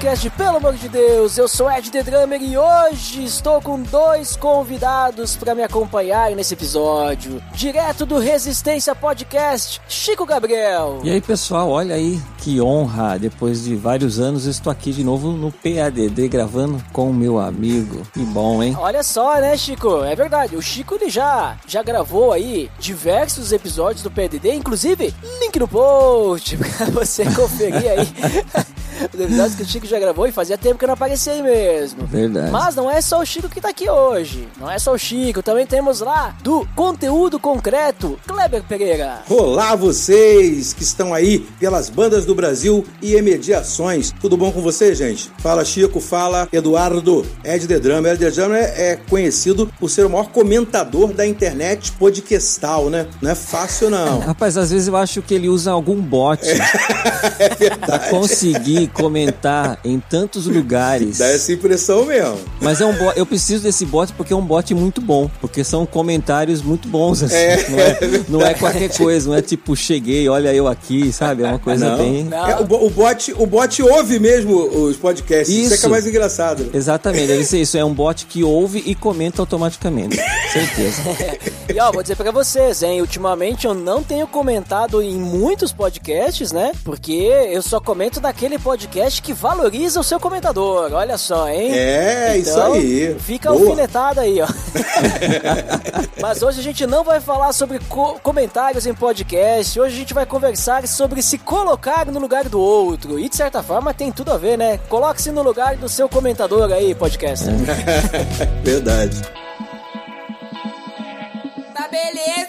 Podcast, pelo amor de Deus, eu sou Ed The Drummer e hoje estou com dois convidados para me acompanhar nesse episódio. Direto do Resistência Podcast, Chico Gabriel. E aí, pessoal, olha aí que honra. Depois de vários anos, estou aqui de novo no PADD gravando com o meu amigo. Que bom, hein? Olha só, né, Chico? É verdade, o Chico ele já, já gravou aí diversos episódios do PDD, inclusive link no post pra você conferir aí. Os episódios que o Chico já gravou e fazia tempo que eu não aparecia aí mesmo. Verdade. Mas não é só o Chico que tá aqui hoje. Não é só o Chico, também temos lá do conteúdo concreto, Kleber Pereira. Olá vocês que estão aí pelas bandas do Brasil e emediações. Tudo bom com vocês, gente? Fala Chico, fala Eduardo. Ed The Drummer. Ed The Drummer é conhecido por ser o maior comentador da internet podcastal, né? Não é fácil não. Rapaz, às vezes eu acho que ele usa algum bot É verdade. pra conseguir comentar em tantos lugares. Dá essa impressão mesmo. Mas é um bot, eu preciso desse bot porque é um bot muito bom, porque são comentários muito bons, assim. É, não, é, é não é qualquer coisa, não é tipo, cheguei, olha eu aqui, sabe? É uma coisa Não. bem. Não. É, o, o bot, o bot ouve mesmo os podcasts. Isso, é que é Isso. mais engraçado. Exatamente, deve ser isso. É um bot que ouve e comenta automaticamente. Certeza. E ó, vou dizer pra vocês, hein? Ultimamente eu não tenho comentado em muitos podcasts, né? Porque eu só comento naquele podcast que valoriza o seu comentador. Olha só, hein? É, isso Então, aí. Fica Boa. alfinetada aí, ó. Mas hoje a gente não vai falar sobre co- comentários em podcast. Hoje a gente vai conversar sobre se colocar no lugar do outro. E de certa forma tem tudo a ver, né? Coloque-se no lugar do seu comentador aí, podcaster. Verdade. Tá beleza,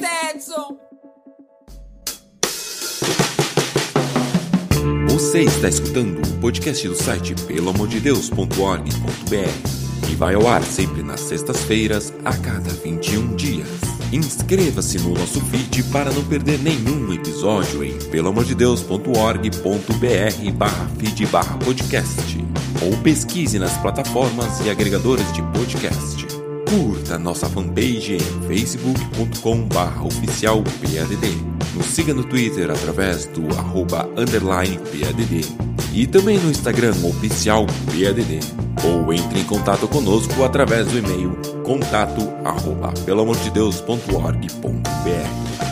Você está escutando o podcast do site peloamordedeus.org.br e vai ao ar sempre nas sextas-feiras, a cada 21 dias. Inscreva-se no nosso feed para não perder nenhum episódio em peloamordedeus.org.br barra feed barra podcast ou pesquise nas plataformas e agregadores de podcast. Curta nossa fanpage em facebook.com barra oficial PADD. Nos siga no Twitter através do arroba underline PADD. E também no Instagram oficial PADD. Ou entre em contato conosco através do e-mail contato arroba pelamordedeus.org.br.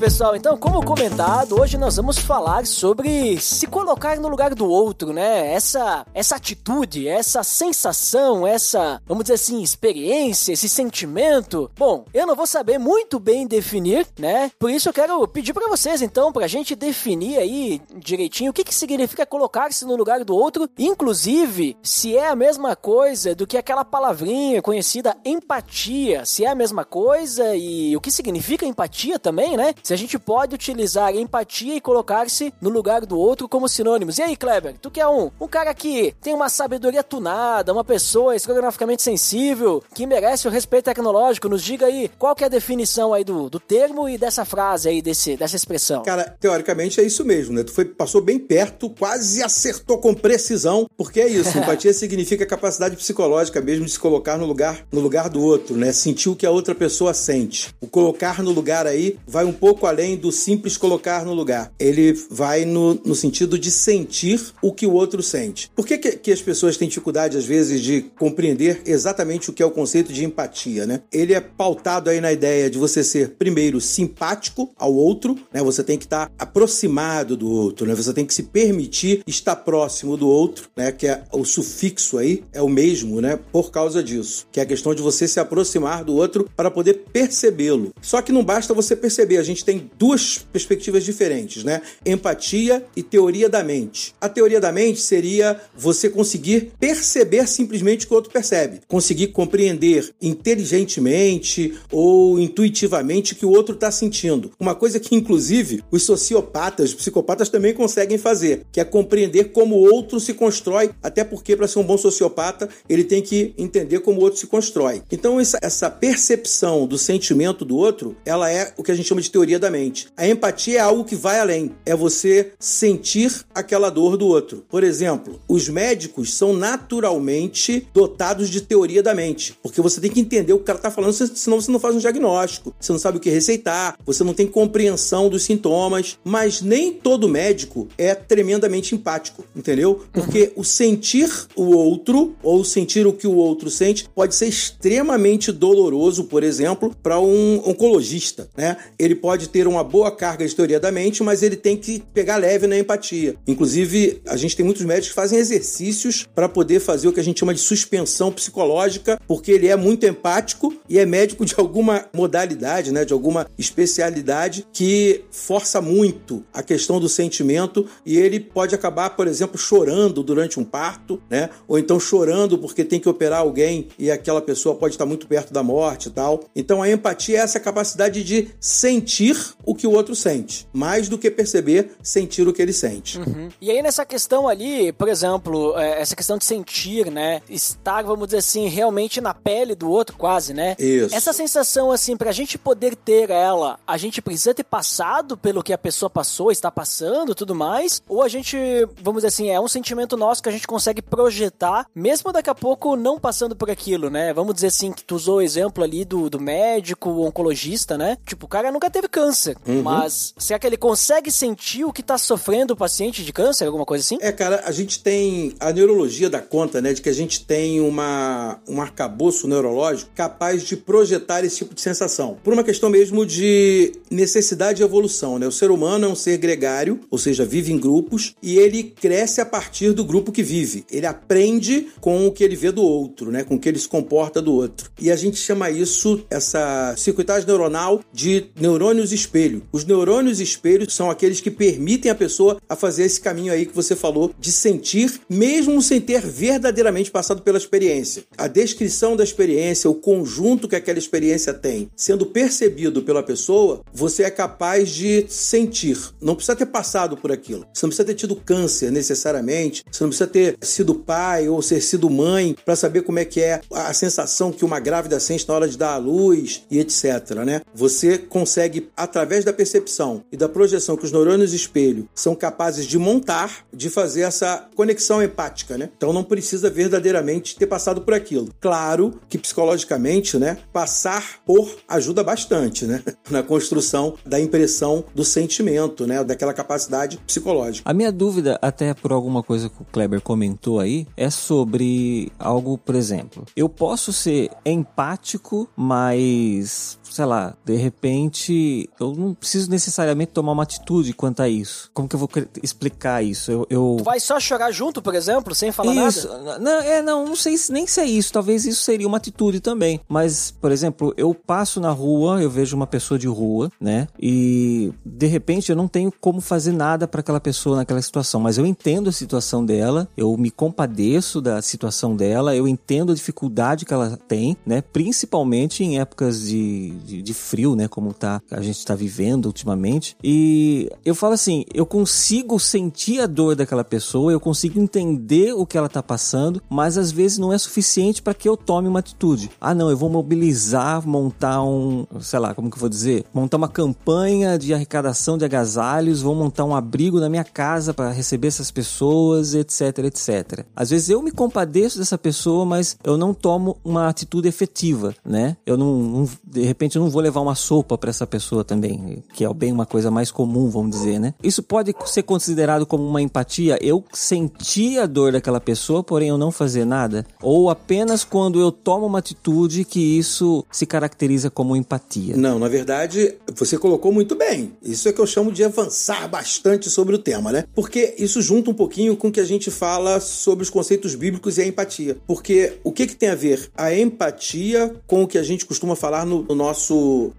pessoal. Então, como comentado, hoje nós vamos falar sobre se colocar no lugar do outro, né? Essa essa atitude, essa sensação, essa, vamos dizer assim, experiência, esse sentimento. Bom, eu não vou saber muito bem definir, né? Por isso eu quero pedir pra vocês, então, pra gente definir aí direitinho o que que significa colocar-se no lugar do outro, inclusive se é a mesma coisa do que aquela palavrinha conhecida empatia, se é a mesma coisa e o que significa empatia também, né? Se a gente pode utilizar empatia e colocar-se no lugar do outro como sinônimos. E aí, Kleber, tu que é um, um cara que tem uma sabedoria tunada, uma pessoa estrograficamente sensível, que merece o respeito tecnológico, nos diga aí qual que é a definição aí do, do termo e dessa frase aí, desse, dessa expressão. Cara, teoricamente é isso mesmo, né? Tu foi, passou bem perto, quase acertou com precisão, porque é isso. Empatia significa capacidade psicológica mesmo de se colocar no lugar, no lugar do outro, né? Sentir o que a outra pessoa sente. O colocar no lugar aí vai um pouco além do simples colocar no lugar. Ele vai no, no sentido de sentir o que o outro sente. Por que, que, que as pessoas têm dificuldade, às vezes, de compreender exatamente o que é o conceito de empatia, né? Ele é pautado aí na ideia de você ser, primeiro, simpático ao outro, né? Você tem que estar aproximado do outro, né? Você tem que se permitir estar próximo do outro, né? Que é o sufixo aí, é o mesmo, né? Por causa disso. Que é a questão de você se aproximar do outro para poder percebê-lo. Só que não basta você perceber, a gente tem duas perspectivas diferentes, né? Empatia e teoria da mente. A teoria da mente seria você conseguir perceber simplesmente o que o outro percebe, conseguir compreender inteligentemente ou intuitivamente o que o outro está sentindo. Uma coisa que, inclusive, os sociopatas, os psicopatas também conseguem fazer, que é compreender como o outro se constrói, até porque, para ser um bom sociopata, ele tem que entender como o outro se constrói. Então, essa percepção do sentimento do outro, ela é o que a gente chama de teoria da mente. A empatia é algo que vai além, é você sentir aquela dor do outro. Por exemplo, os médicos são naturalmente dotados de teoria da mente, porque você tem que entender o que o cara está falando, senão você não faz um diagnóstico, você não sabe o que receitar, você não tem compreensão dos sintomas, mas nem todo médico é tremendamente empático, entendeu? Porque uhum. o sentir o outro ou sentir o que o outro sente pode ser extremamente doloroso, por exemplo, para um oncologista, né? Ele pode ter uma boa carga de teoria da mente, mas ele tem que pegar leve na empatia. Inclusive, a gente tem muitos médicos que fazem exercícios para poder fazer o que a gente chama de suspensão psicológica, porque ele é muito empático e é médico de alguma modalidade, né, de alguma especialidade que força muito a questão do sentimento e ele pode acabar, por exemplo, chorando durante um parto, né? Ou então chorando porque tem que operar alguém e aquela pessoa pode estar muito perto da morte e tal. Então a empatia é essa capacidade de sentir o que o outro sente, mais do que perceber, sentir o que ele sente. Uhum. E aí nessa questão ali, por exemplo, é, essa questão de sentir, né? Estar, vamos dizer assim, realmente na pele do outro, quase, né? Isso. Essa sensação, assim, pra gente poder ter ela, a gente precisa ter passado pelo que a pessoa passou, está passando tudo mais, ou a gente, vamos dizer assim, é um sentimento nosso que a gente consegue projetar, mesmo daqui a pouco não passando por aquilo, né? Vamos dizer assim, que tu usou o exemplo ali do, do médico, o oncologista, né? Tipo, o cara nunca teve câncer, uhum. mas será que ele consegue sentir o que tá sofrendo o paciente de câncer, alguma coisa assim? É, cara, a gente tem a neurologia da conta, né, de que a gente tem uma, um arcabouço neurológico capaz de projetar esse tipo de sensação. Por uma questão mesmo de necessidade e evolução, né? O ser humano é um ser gregário, ou seja, vive em grupos, e ele cresce a partir do grupo que vive. Ele aprende com o que ele vê do outro, né? Com o que ele se comporta do outro. E a gente chama isso, essa circuitagem neuronal, de neurônios espelho. Os neurônios espelho são aqueles que permitem a pessoa a fazer esse caminho aí que você falou de sentir, mesmo sem ter verdadeiramente passado pela experiência. A descrição da experiência, o conjunto que aquela experiência tem, sendo percebido pela pessoa, você é capaz de sentir. Não precisa ter passado por aquilo. Você não precisa ter tido câncer necessariamente. Você não precisa ter sido pai ou ser sido mãe para saber como é que é a sensação que uma grávida sente na hora de dar à luz e etc. Né? Você consegue, através da percepção e da projeção que os neurônios espelho são capazes de montar, de fazer essa conexão empática. Né? Então não precisa verdadeiramente ter passado por aquilo. Claro que psicologicamente, né, passar por ajuda bastante, né, na construção da impressão do sentimento, né, daquela capacidade psicológica. A minha dúvida, até por alguma coisa que o Kleber comentou aí, é sobre algo, por exemplo, eu posso ser empático, mas sei lá, de repente eu não preciso necessariamente tomar uma atitude quanto a isso. Como que eu vou explicar isso? Eu, eu... Tu vai só chorar junto, por exemplo, sem falar isso. nada? Não, é, não, não sei nem se é isso. Talvez isso seria uma atitude também. Mas, por exemplo, eu passo na rua, eu vejo uma pessoa de rua, né? E de repente eu não tenho como fazer nada para aquela pessoa naquela situação, mas eu entendo a situação dela, eu me compadeço da situação dela, eu entendo a dificuldade que ela tem, né? Principalmente em épocas de, de, de frio, né? Como tá, a gente está vivendo ultimamente. E eu falo assim, eu consigo sentir a dor daquela pessoa, eu consigo entender o que ela tá passando, mas às vezes não é suficiente para que eu tome uma atitude. Ah, não, eu vou mobilizar, montar um, sei lá, como que eu vou dizer? Montar uma campanha de arrecadação de agasalhos, vou montar um abrigo na minha casa para receber essas pessoas, etc, etc. Às vezes eu me compadeço dessa pessoa, mas eu não tomo uma atitude efetiva, né? Eu não, não de repente eu não vou levar uma sopa para essa pessoa também, que é bem uma coisa mais comum, vamos dizer, né? Isso pode ser considerado como uma empatia. Eu senti a dor daquela pessoa, porém eu não fazer nada, ou apenas quando eu tomo uma atitude que isso se caracteriza como empatia. Não, na verdade, você colocou muito bem. Isso é que eu chamo de avançar bastante sobre o tema, né? Porque isso junta um pouquinho com o que a gente fala sobre os conceitos bíblicos e a empatia. Porque o que, que tem a ver a empatia com o que a gente costuma falar no, no nosso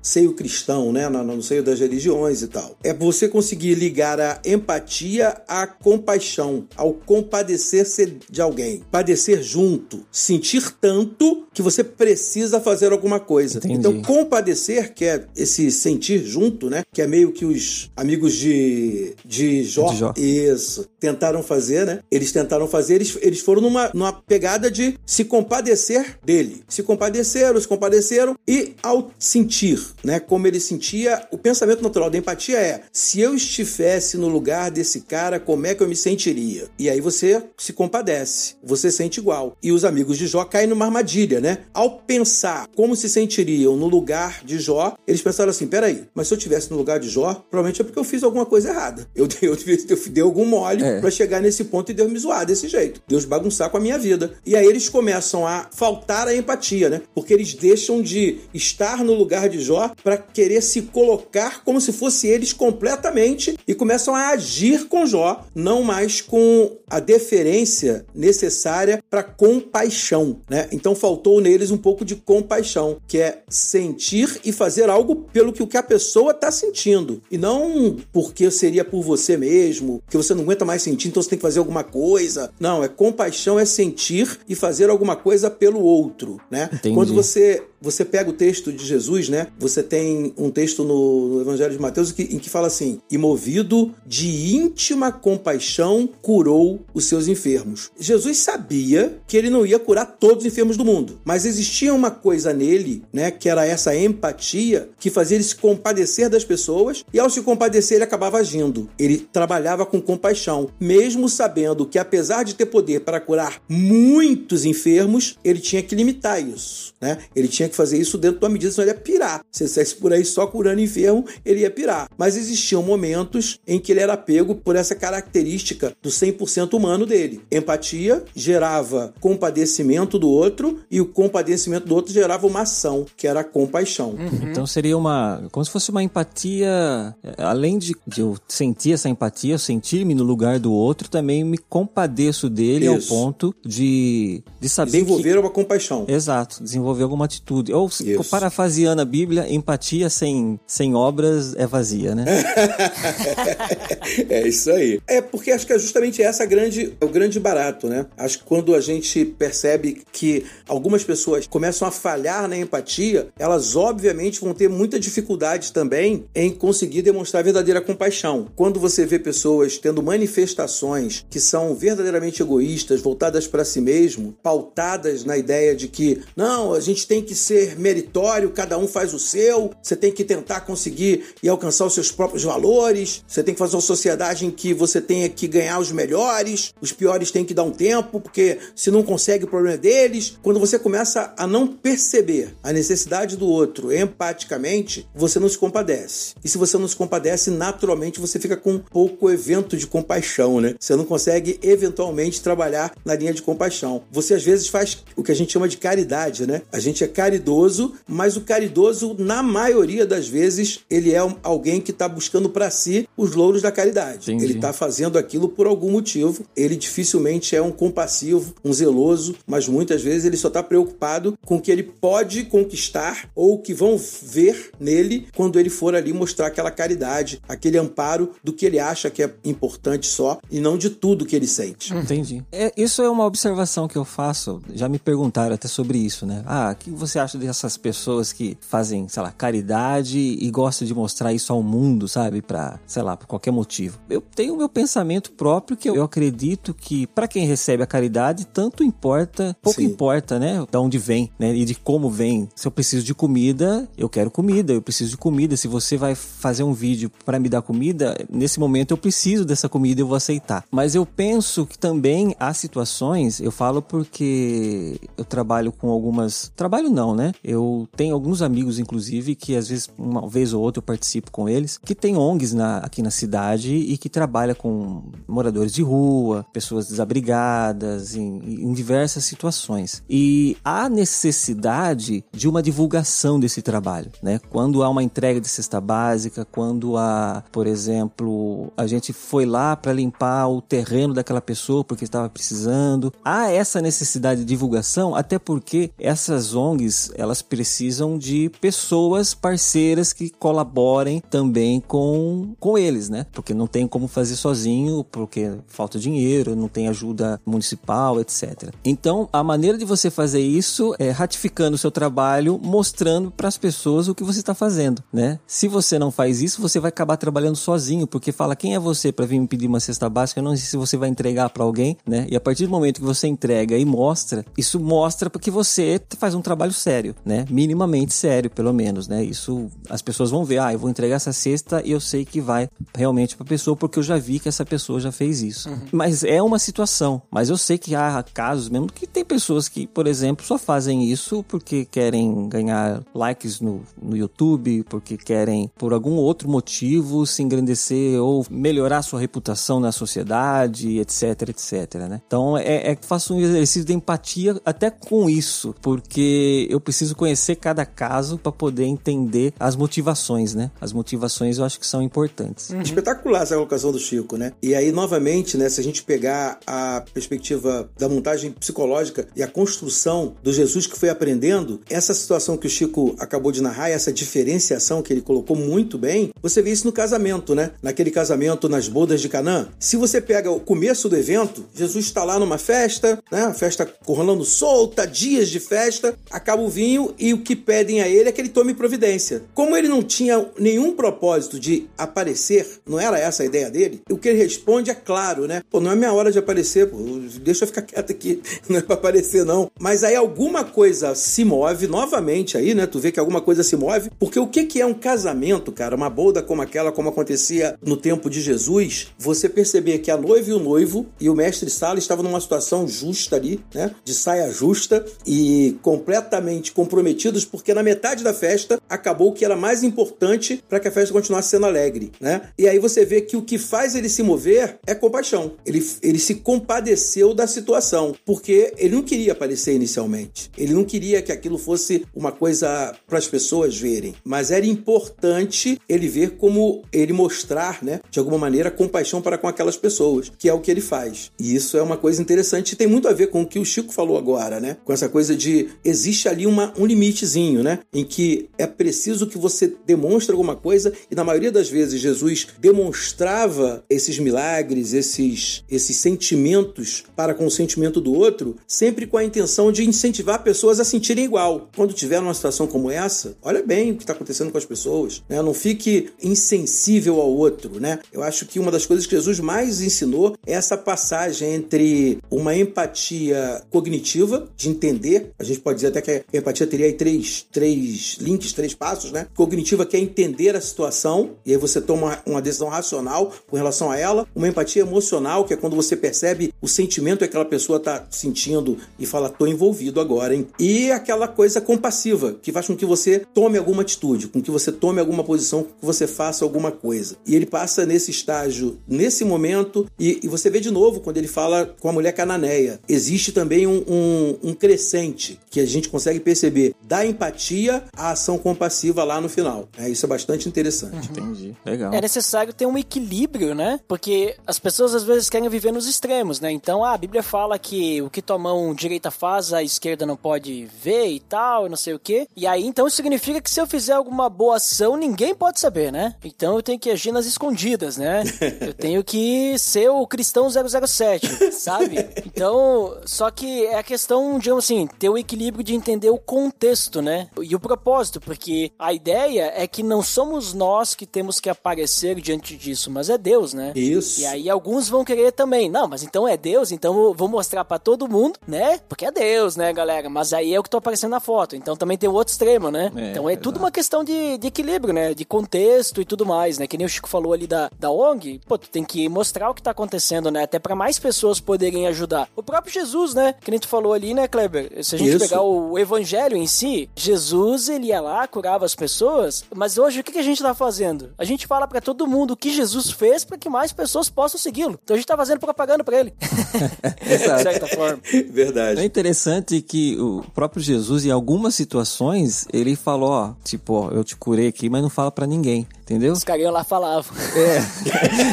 seio cristão, né? No, no seio das religiões e tal. É você conseguir ligar a empatia à compaixão, ao compadecer-se de alguém. Padecer junto. Sentir tanto que você precisa fazer alguma coisa. Entendi. Então, compadecer, que é esse sentir junto, né? Que é meio que os amigos de, de Jó, De Jó. isso, tentaram fazer, né? Eles tentaram fazer, eles, eles foram numa, numa pegada de se compadecer dele. Se compadeceram, se compadeceram, e ao sentir, né? Como ele sentia. O pensamento natural da empatia é: se eu estivesse no lugar desse cara, como é que eu me sentiria? E aí você se compadece, você sente igual. E os amigos de Jó caem numa armadilha, né? Ao pensar como se sentiriam no lugar de Jó, eles pensaram assim: peraí, mas se eu estivesse no lugar de Jó, provavelmente é porque eu fiz alguma coisa errada. Eu dei, eu, eu dei algum mole é. para chegar nesse ponto e Deus me zoar desse jeito. Deus bagunçar com a minha vida. E aí eles começam a faltar a empatia, né? Porque eles deixam de estar no lugar de Jó para querer se colocar como se fosse eles completamente e começam a agir com Jó, não mais com a deferência necessária para compaixão, né? Então faltou neles um pouco de compaixão, que é sentir e fazer algo pelo que o que a pessoa está sentindo e não porque seria por você mesmo, que você não aguenta mais sentir, então você tem que fazer alguma coisa. Não, é compaixão é sentir e fazer alguma coisa pelo outro, né? Entendi. Quando você você pega o texto de Jesus, né? Você tem um texto no, no Evangelho de Mateus que, em que fala assim: e movido de íntima compaixão curou os seus enfermos. Jesus sabia que ele não ia curar todos os enfermos do mundo, mas existia uma coisa nele, né? Que era essa empatia que fazia ele se compadecer das pessoas e ao se compadecer ele acabava agindo. Ele trabalhava com compaixão, mesmo sabendo que apesar de ter poder para curar muitos enfermos, ele tinha que limitar isso, né? Ele tinha que fazer isso dentro de uma medida, senão ele pirar. Se ele saísse por aí só curando enfermo, ele ia pirar. Mas existiam momentos em que ele era pego por essa característica do 100% humano dele. Empatia gerava compadecimento do outro e o compadecimento do outro gerava uma ação, que era a compaixão. Uhum. Então seria uma, como se fosse uma empatia, além de, de eu sentir essa empatia, sentir-me no lugar do outro, também me compadeço dele Isso. ao ponto de, de saber desenvolver que... uma compaixão. Exato, desenvolver alguma atitude atitude. Ou, Isso. parafraseando a Bíblia, empatia sem, sem obras é vazia, né? é isso aí. É porque acho que é justamente essa grande, o grande barato, né? Acho que quando a gente percebe que algumas pessoas começam a falhar na empatia, elas obviamente vão ter muita dificuldade também em conseguir demonstrar verdadeira compaixão. Quando você vê pessoas tendo manifestações que são verdadeiramente egoístas, voltadas para si mesmo, pautadas na ideia de que não, a gente tem que ser meritório, cada um faz o seu, você tem que tentar conseguir e alcançar os seus próprios valores, você tem que fazer uma sociedade em que você tenha que ganhar os melhores, os piores têm que dar um tempo, porque se não consegue o problema é deles. Quando você começa a não perceber a necessidade do outro empaticamente, você não se compadece. E se você não se compadece, naturalmente você fica com pouco evento de compaixão, né? Você não consegue eventualmente trabalhar na linha de compaixão. Você às vezes faz o que a gente chama de caridade, né? A gente é caridoso mas o caridoso, na maioria das vezes, ele é alguém que está buscando para si os louros da caridade. Entendi. Ele está fazendo aquilo por algum motivo. Ele dificilmente é um compassivo, um zeloso, mas muitas vezes ele só está preocupado com o que ele pode conquistar ou o que vão ver nele quando ele for ali mostrar aquela caridade, aquele amparo do que ele acha que é importante só e não de tudo que ele sente. Entendi. É, isso é uma observação que eu faço. Já me perguntaram até sobre isso, né? Ah, o que você acha dessas pessoas que fazem, sei lá, caridade e gostam de mostrar isso ao mundo, sabe? Pra, sei lá, por qualquer motivo. Eu tenho o meu pensamento próprio que eu acredito que para quem recebe a caridade, tanto importa, pouco Sim. importa, né? Da onde vem, né? E de como vem. Se eu preciso de comida, eu quero comida, eu preciso de comida. Se você vai fazer um vídeo para me dar comida, nesse momento eu preciso dessa comida, eu vou aceitar. Mas eu penso que também há situações, eu falo porque eu trabalho com algumas. Trabalho não, né? Eu tenho alguns amigos, inclusive, que às vezes, uma vez ou outra, eu participo com eles, que tem ONGs na, aqui na cidade e que trabalha com moradores de rua, pessoas desabrigadas, em, em diversas situações. E há necessidade de uma divulgação desse trabalho, né? Quando há uma entrega de cesta básica, quando há, por exemplo, a gente foi lá para limpar o terreno daquela pessoa porque estava precisando, há essa necessidade de divulgação, até porque essas ONGs elas precisam de pessoas parceiras que colaborem também com, com eles, né? Porque não tem como fazer sozinho, porque falta dinheiro, não tem ajuda municipal, etc. Então, a maneira de você fazer isso é ratificando o seu trabalho, mostrando para as pessoas o que você está fazendo, né? Se você não faz isso, você vai acabar trabalhando sozinho, porque fala quem é você para vir me pedir uma cesta básica, eu não sei se você vai entregar para alguém, né? E a partir do momento que você entrega e mostra, isso mostra porque você faz um trabalho sério né? Minimamente sério, pelo menos, né? Isso as pessoas vão ver, ah, eu vou entregar essa cesta e eu sei que vai realmente para a pessoa porque eu já vi que essa pessoa já fez isso. Uhum. Mas é uma situação, mas eu sei que há casos mesmo que tem pessoas que, por exemplo, só fazem isso porque querem ganhar likes no, no YouTube, porque querem por algum outro motivo se engrandecer ou melhorar sua reputação na sociedade, etc, etc, né? Então é, é que faço um exercício de empatia até com isso, porque eu preciso conhecer cada caso para poder entender as motivações, né? As motivações eu acho que são importantes. Uhum. Espetacular essa colocação do Chico, né? E aí, novamente, né, se a gente pegar a perspectiva da montagem psicológica e a construção do Jesus que foi aprendendo, essa situação que o Chico acabou de narrar, essa diferenciação que ele colocou muito bem, você vê isso no casamento, né? Naquele casamento nas bodas de Canaã. Se você pega o começo do evento, Jesus está lá numa festa, né? A festa rolando solta, dias de festa, acaba o vinho e o que pedem a ele é que ele tome providência. Como ele não tinha nenhum propósito de aparecer, não era essa a ideia dele, o que ele responde é claro, né? Pô, não é minha hora de aparecer, pô, deixa eu ficar quieto aqui, não é pra aparecer não. Mas aí alguma coisa se move novamente aí, né? Tu vê que alguma coisa se move, porque o que que é um casamento, cara? Uma boda como aquela, como acontecia no tempo de Jesus, você perceber que a noiva e o noivo e o mestre Sala estavam numa situação justa ali, né? De saia justa e completamente comprometidos, porque na metade da festa acabou o que era mais importante para que a festa continuasse sendo alegre, né? E aí você vê que o que faz ele se mover é compaixão. Ele, ele se compadeceu da situação, porque ele não queria aparecer inicialmente. Ele não queria que aquilo fosse uma coisa para as pessoas verem, mas era importante ele ver como ele mostrar, né, de alguma maneira, compaixão para com aquelas pessoas, que é o que ele faz. E isso é uma coisa interessante e tem muito a ver com o que o Chico falou agora, né? Com essa coisa de existe ali uma, um limitezinho, né? Em que é preciso que você demonstre alguma coisa e na maioria das vezes Jesus demonstrava esses milagres, esses, esses sentimentos para com o sentimento do outro, sempre com a intenção de incentivar pessoas a sentirem igual. Quando tiver uma situação como essa, olha bem o que está acontecendo com as pessoas, né? Não fique insensível ao outro, né? Eu acho que uma das coisas que Jesus mais ensinou é essa passagem entre uma empatia cognitiva, de entender, a gente pode dizer até que a empatia teria aí três, três links, três passos, né? Cognitiva que é entender a situação, e aí você toma uma decisão racional com relação a ela, uma empatia emocional, que é quando você percebe o sentimento que aquela pessoa está sentindo e fala, tô envolvido agora, hein? E aquela coisa compassiva, que faz com que você tome alguma atitude, com que você tome alguma posição, que você faça alguma coisa. E ele passa nesse estágio, nesse momento, e, e você vê de novo quando ele fala com a mulher cananeia. Existe também um, um, um crescente que a gente consegue perceber da empatia à ação compassiva lá no final. É, isso é bastante interessante. Uhum. Entendi. Legal. É necessário ter um equilíbrio, né? Porque as pessoas às vezes querem viver nos extremos, né? Então, ah, a Bíblia fala que o que tua mão direita faz, a esquerda não pode ver e tal, e não sei o quê. E aí, então, isso significa que se eu fizer alguma boa ação, ninguém pode saber, né? Então eu tenho que agir nas escondidas, né? Eu tenho que ser o cristão 007, sabe? Então, só que é a questão, digamos assim, ter o equilíbrio de entender o contexto, né? E o propósito, porque a ideia é que não somos nós que temos que aparecer diante disso, mas é Deus, né? Isso. E aí alguns vão querer também, não, mas então é Deus, então vou mostrar para todo mundo, né? Porque é Deus, né, galera? Mas aí é o que tô aparecendo na foto. Então também tem o outro extremo, né? É, então é exato. tudo uma questão de, de equilíbrio, né? De contexto e tudo mais, né? Que nem o Chico falou ali da, da ONG, pô, tu tem que mostrar o que tá acontecendo, né? Até para mais pessoas poderem ajudar. O próprio Jesus, né? Que nem tu falou ali, né, Kleber? Se a gente Isso. pegar o evangelho em si, Jesus, ele ia lá, curava as pessoas, mas hoje o que, a gente tá fazendo? A gente fala para todo mundo o que Jesus fez para que mais pessoas possam segui-lo. Então a gente tá fazendo propaganda para ele. de certa forma. Verdade. É interessante que o próprio Jesus, em algumas situações, ele falou, ó, tipo, ó, eu te curei aqui, mas não fala pra ninguém, entendeu? Os carinhos lá falavam. É.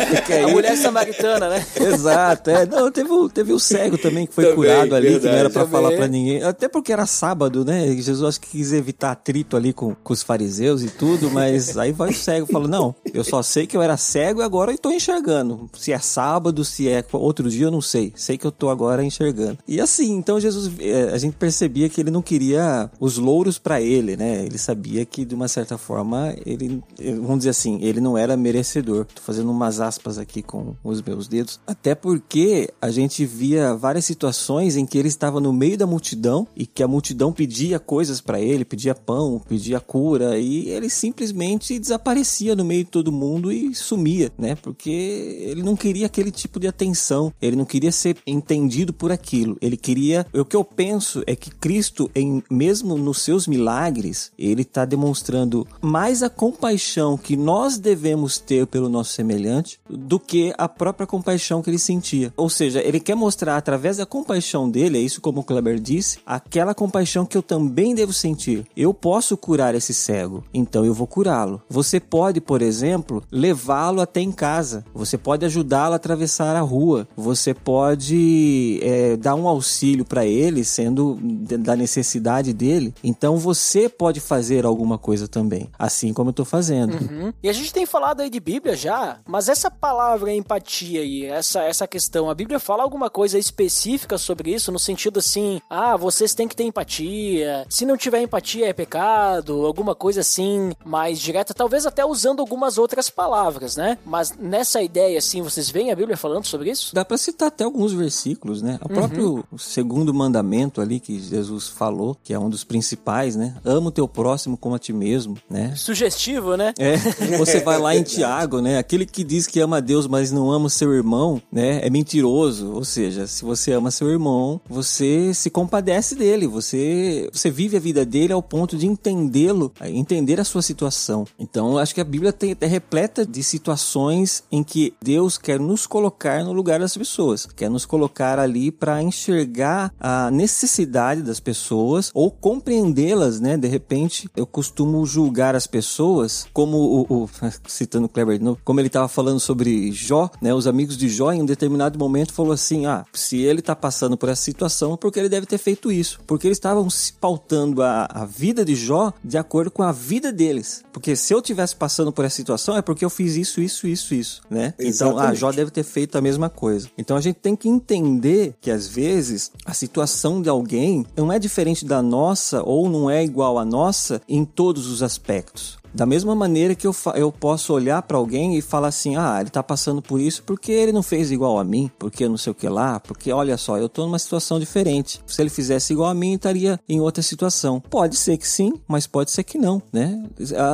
Porque A aí- mulher samaritana, né? Exato, é. Não, teve o, teve o cego também que foi Também, curado ali, que não verdade. era pra Também. falar pra ninguém. Até porque era sábado, né? Jesus acho que quis evitar atrito ali com, com os fariseus e tudo, mas aí vai o cego e fala: Não, eu só sei que eu era cego e agora eu tô enxergando. Se é sábado, se é outro dia, eu não sei. Sei que eu tô agora enxergando. E assim, então Jesus, eh, a gente percebia que ele não queria os louros pra ele, né? Ele sabia que de uma certa forma ele, eh, vamos dizer dizer assim, ele não era merecedor. Tô fazendo umas aspas aqui com os meus dedos. Até porque a gente via várias situações em que ele estava no meio da multidão e que a multidão pedia coisas para ele, pedia pão, pedia cura e ele simplesmente desaparecia no meio de todo mundo e sumia, né? Porque ele não queria aquele tipo de atenção, ele não queria ser entendido por aquilo. Ele queria, o que eu penso é que Cristo, em mesmo nos seus milagres, ele está demonstrando mais a compaixão que nós devemos ter pelo nosso semelhante do que a própria compaixão que ele sentia. Ou seja, ele quer mostrar através da compaixão dele, é isso como o Kleber disse, aquela compaixão que eu também devo sentir. Eu posso curar esse cego, então eu vou curá-lo. Você pode, por exemplo, levá-lo até em casa. Você pode ajudá-lo a atravessar a rua. Você pode é, dar um auxílio para ele, sendo da necessidade dele. Então você pode fazer alguma coisa também, assim como eu estou fazendo. Uhum. E a gente tem falado aí de Bíblia já, mas essa palavra empatia aí, essa, essa questão, a Bíblia fala alguma coisa específica sobre isso, no sentido assim, ah, vocês têm que ter empatia, se não tiver empatia é pecado, alguma coisa assim mais direta, talvez até usando algumas outras palavras, né? Mas nessa ideia, assim, vocês veem a Bíblia falando sobre isso? Dá para citar até alguns versículos, né? O uhum. próprio segundo mandamento ali que Jesus falou, que é um dos principais, né? Ama o teu próximo como a ti mesmo, né? Sugestivo, né? É. Você vai lá em Tiago, né? Aquele que diz que ama a Deus, mas não ama o seu irmão, né? É mentiroso. Ou seja, se você ama seu irmão, você se compadece dele, você, você vive a vida dele ao ponto de entendê-lo, entender a sua situação. Então, acho que a Bíblia tem, é repleta de situações em que Deus quer nos colocar no lugar das pessoas, quer nos colocar ali para enxergar a necessidade das pessoas ou compreendê-las, né? De repente, eu costumo julgar as pessoas como o, o citando Kleber, como ele estava falando sobre Jó, né? Os amigos de Jó em um determinado momento falou assim: "Ah, se ele está passando por essa situação, é porque ele deve ter feito isso, porque eles estavam se pautando a, a vida de Jó de acordo com a vida deles. Porque se eu tivesse passando por essa situação é porque eu fiz isso, isso, isso, isso, né? Exatamente. Então, ah, Jó deve ter feito a mesma coisa. Então a gente tem que entender que às vezes a situação de alguém não é diferente da nossa ou não é igual à nossa em todos os aspectos. Da mesma maneira que eu, eu posso olhar para alguém e falar assim: ah, ele tá passando por isso porque ele não fez igual a mim, porque não sei o que lá, porque olha só, eu tô numa situação diferente. Se ele fizesse igual a mim, estaria em outra situação. Pode ser que sim, mas pode ser que não, né?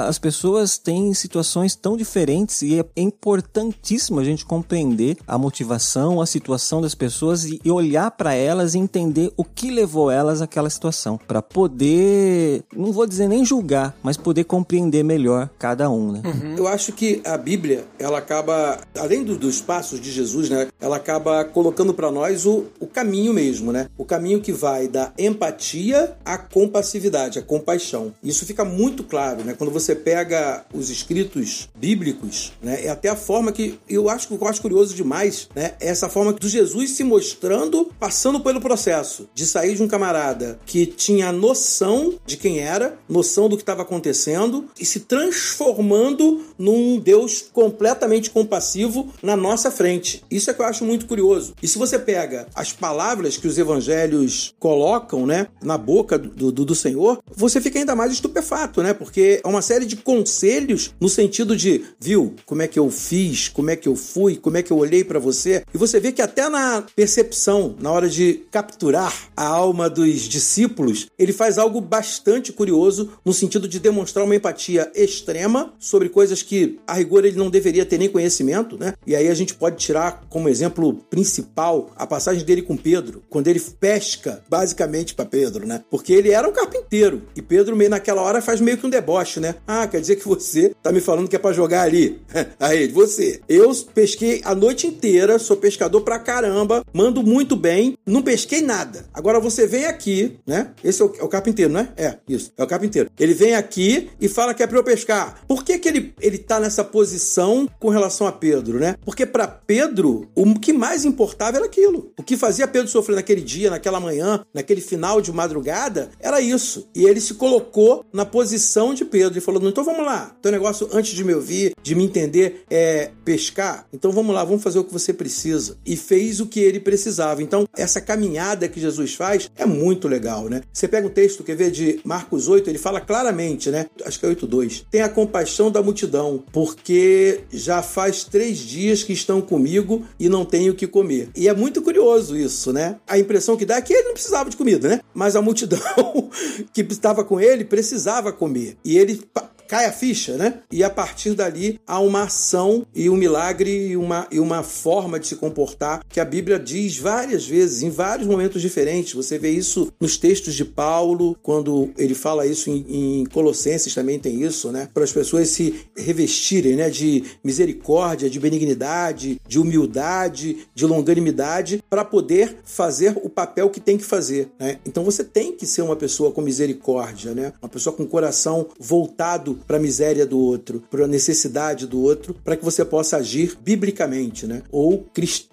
As pessoas têm situações tão diferentes e é importantíssimo a gente compreender a motivação, a situação das pessoas e olhar para elas e entender o que levou elas àquela situação, para poder, não vou dizer nem julgar, mas poder compreender melhor cada um, né? Uhum. Eu acho que a Bíblia, ela acaba, além do, dos passos de Jesus, né? Ela acaba colocando para nós o, o caminho mesmo, né? O caminho que vai da empatia à compassividade, à compaixão. Isso fica muito claro, né? Quando você pega os escritos bíblicos, né? É até a forma que eu acho que eu acho curioso demais, né? É essa forma do Jesus se mostrando, passando pelo processo de sair de um camarada que tinha noção de quem era, noção do que estava acontecendo e se transformando num Deus completamente compassivo na nossa frente. Isso é que eu acho muito curioso. E se você pega as palavras que os evangelhos colocam, né, na boca do, do, do Senhor, você fica ainda mais estupefato, né? Porque é uma série de conselhos no sentido de, viu, como é que eu fiz, como é que eu fui, como é que eu olhei para você. E você vê que até na percepção, na hora de capturar a alma dos discípulos, ele faz algo bastante curioso no sentido de demonstrar uma empatia extrema sobre coisas que, a rigor, ele não deveria ter nem conhecimento, né? E aí a gente pode tirar como exemplo principal a passagem dele com Pedro, quando ele pesca basicamente para Pedro, né? Porque ele era um carpinteiro e Pedro, meio naquela hora, faz meio que um deboche, né? Ah, quer dizer que você tá me falando que é para jogar ali? aí, você. Eu pesquei a noite inteira, sou pescador pra caramba, mando muito bem, não pesquei nada. Agora você vem aqui, né? Esse é o, é o carpinteiro, né? É, isso, é o carpinteiro. Ele vem aqui e fala que é para eu pescar. Por que, que ele, ele tá nessa posição com relação a Pedro, né? Porque para Pedro, o que mais importava era aquilo. O que fazia Pedro sofrer naquele dia, naquela manhã, naquele final de madrugada, era isso. E ele se colocou na posição de Pedro e falou: então vamos lá, teu negócio antes de me ouvir, de me entender, é pescar. Então vamos lá, vamos fazer o que você precisa. E fez o que ele precisava. Então, essa caminhada que Jesus faz é muito legal, né? Você pega um texto, quer ver, de Marcos 8, ele fala claramente, né? Acho que é 8, 2 2: Tenha compaixão da multidão, porque já faz três dias que estão comigo e não tenho o que comer. E é muito curioso isso, né? A impressão que dá é que ele não precisava de comida, né? Mas a multidão que estava com ele precisava comer. E ele cai a ficha, né? E a partir dali há uma ação e um milagre e uma, e uma forma de se comportar que a Bíblia diz várias vezes, em vários momentos diferentes. Você vê isso nos textos de Paulo, quando ele fala isso em, em Colossenses também tem isso, né? Para as pessoas se revestirem, né? De misericórdia, de benignidade, de humildade, de longanimidade, para poder fazer o papel que tem que fazer, né? Então você tem que ser uma pessoa com misericórdia, né? Uma pessoa com coração voltado para a miséria do outro, para a necessidade do outro, para que você possa agir biblicamente, né? Ou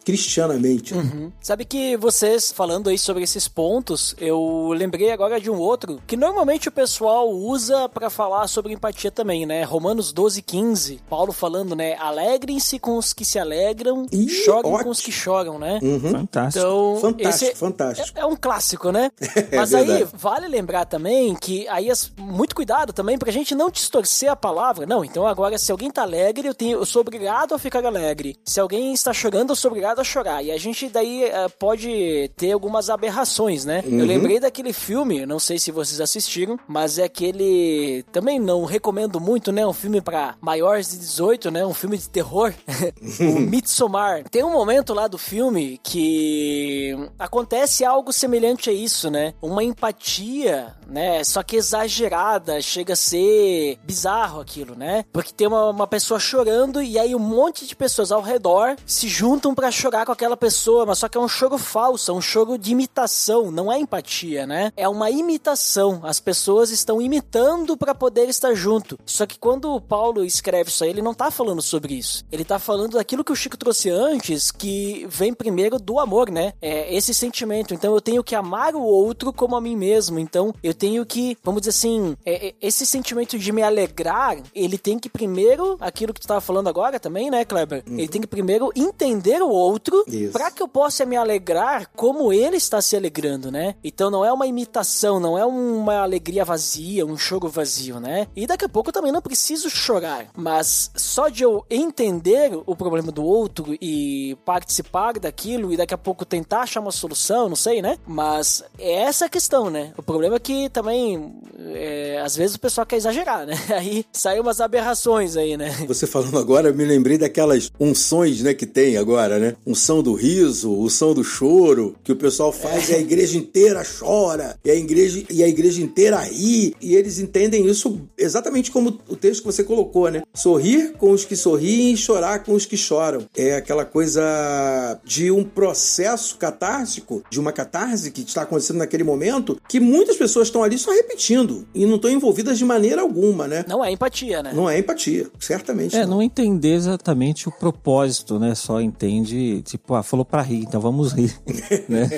cristianamente. Uhum. Sabe que vocês falando aí sobre esses pontos, eu lembrei agora de um outro que normalmente o pessoal usa para falar sobre empatia também, né? Romanos 12, 15, Paulo falando, né? Alegrem-se com os que se alegram, e chorem ótimo. com os que choram, né? Uhum. Fantástico. Então, fantástico, fantástico. É, é, um clássico, né? é Mas aí vale lembrar também que aí muito cuidado também pra gente não distorcer a palavra. Não, então agora se alguém tá alegre, eu, tenho, eu sou obrigado a ficar alegre. Se alguém está chorando, eu sou obrigado a chorar. E a gente daí uh, pode ter algumas aberrações, né? Uhum. Eu lembrei daquele filme, não sei se vocês assistiram, mas é aquele. Também não recomendo muito, né? Um filme para maiores de 18, né? Um filme de terror. o Midsommar. Tem um momento lá do filme que acontece algo semelhante a isso, né? Uma empatia, né? Só que exagerada, chega a ser bizarro aquilo, né? Porque tem uma, uma pessoa chorando e aí um monte de pessoas ao redor se juntam para chorar com aquela pessoa, mas só que é um choro falso, é um choro de imitação, não é empatia, né? É uma imitação. As pessoas estão imitando para poder estar junto. Só que quando o Paulo escreve isso aí, ele não tá falando sobre isso. Ele tá falando daquilo que o Chico trouxe antes, que vem primeiro do amor, né? É esse sentimento. Então eu tenho que amar o outro como a mim mesmo. Então eu tenho que, vamos dizer assim, é, é, esse sentimento de me alegrar, ele tem que primeiro, aquilo que tu tava falando agora também, né, Kleber? Uhum. Ele tem que primeiro entender o outro para que eu possa me alegrar como ele está se alegrando, né? Então não é uma imitação, não é uma alegria vazia, um choro vazio, né? E daqui a pouco eu também não preciso chorar, mas só de eu entender o problema do outro e participar daquilo e daqui a pouco tentar achar uma solução, não sei, né? Mas é essa a questão, né? O problema é que também é, às vezes o pessoal quer exagerar exagerar, né? Aí saem umas aberrações aí, né? Você falando agora, eu me lembrei daquelas unções, né, que tem agora, né? Unção do riso, unção do choro, que o pessoal faz é. e a igreja inteira chora, e a igreja, e a igreja inteira ri, e eles entendem isso exatamente como o texto que você colocou, né? Sorrir com os que sorriem e chorar com os que choram. É aquela coisa de um processo catártico, de uma catarse que está acontecendo naquele momento, que muitas pessoas estão ali só repetindo e não estão envolvidas de maneira alguma, né? Não é empatia, né? Não é empatia, certamente. É, não, não entender exatamente o propósito, né? Só entende, tipo, ah, falou para rir, então vamos rir, né?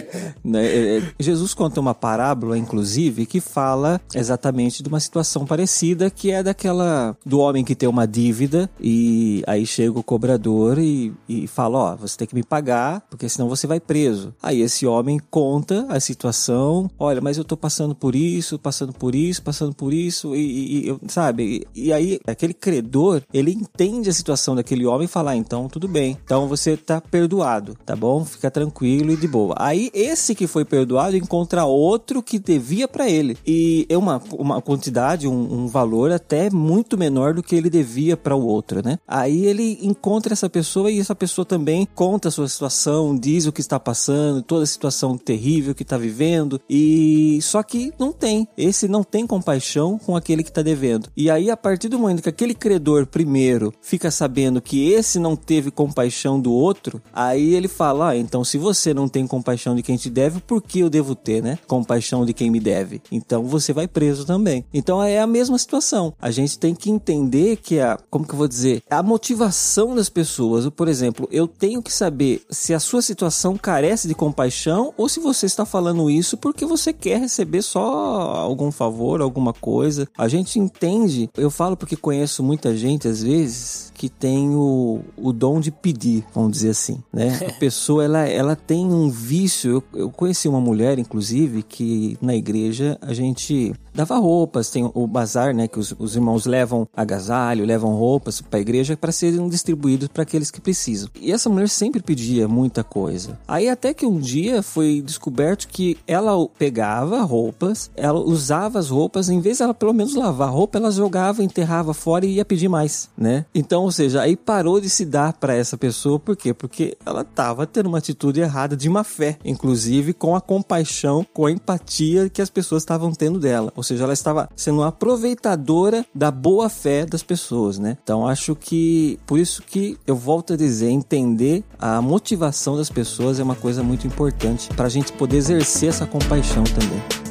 né? É, é, Jesus conta uma parábola, inclusive, que fala exatamente de uma situação parecida, que é daquela do homem que tem uma dívida e aí chega o cobrador e, e fala, ó, oh, você tem que me pagar, porque senão você vai preso. Aí esse homem conta a situação, olha, mas eu tô passando por isso, passando por isso, passando por isso, e, e eu, sabe? E, e, aí, aquele credor, ele entende a situação daquele homem e fala: ah, então tudo bem, então você tá perdoado, tá bom? Fica tranquilo e de boa. Aí, esse que foi perdoado encontra outro que devia para ele. E é uma, uma quantidade, um, um valor até muito menor do que ele devia para o outro, né? Aí ele encontra essa pessoa e essa pessoa também conta a sua situação, diz o que está passando, toda a situação terrível que está vivendo. E só que não tem. Esse não tem compaixão com aquele que está devendo. E aí, a partir do momento que aquele credor primeiro fica sabendo que esse não teve compaixão do outro, aí ele fala: ah, então se você não tem compaixão de quem te deve, por que eu devo ter, né? Compaixão de quem me deve. Então você vai preso também. Então é a mesma situação. A gente tem que entender que a, como que eu vou dizer, a motivação das pessoas. Por exemplo, eu tenho que saber se a sua situação carece de compaixão ou se você está falando isso porque você quer receber só algum favor, alguma coisa. A gente gente entende, eu falo porque conheço muita gente às vezes que tem o, o dom de pedir, vamos dizer assim, né? A pessoa ela, ela tem um vício. Eu, eu conheci uma mulher, inclusive, que na igreja a gente dava roupas, tem o bazar, né, que os, os irmãos levam agasalho, levam roupas para a igreja para serem distribuídos para aqueles que precisam. E essa mulher sempre pedia muita coisa. Aí até que um dia foi descoberto que ela pegava roupas, ela usava as roupas, em vez de ela pelo menos lavar a roupa, ela jogava, enterrava fora e ia pedir mais, né? Então, seja, aí parou de se dar para essa pessoa, por quê? Porque ela estava tendo uma atitude errada de má fé, inclusive com a compaixão, com a empatia que as pessoas estavam tendo dela. Ou seja, ela estava sendo uma aproveitadora da boa fé das pessoas, né? Então, acho que por isso que eu volto a dizer, entender a motivação das pessoas é uma coisa muito importante para a gente poder exercer essa compaixão também.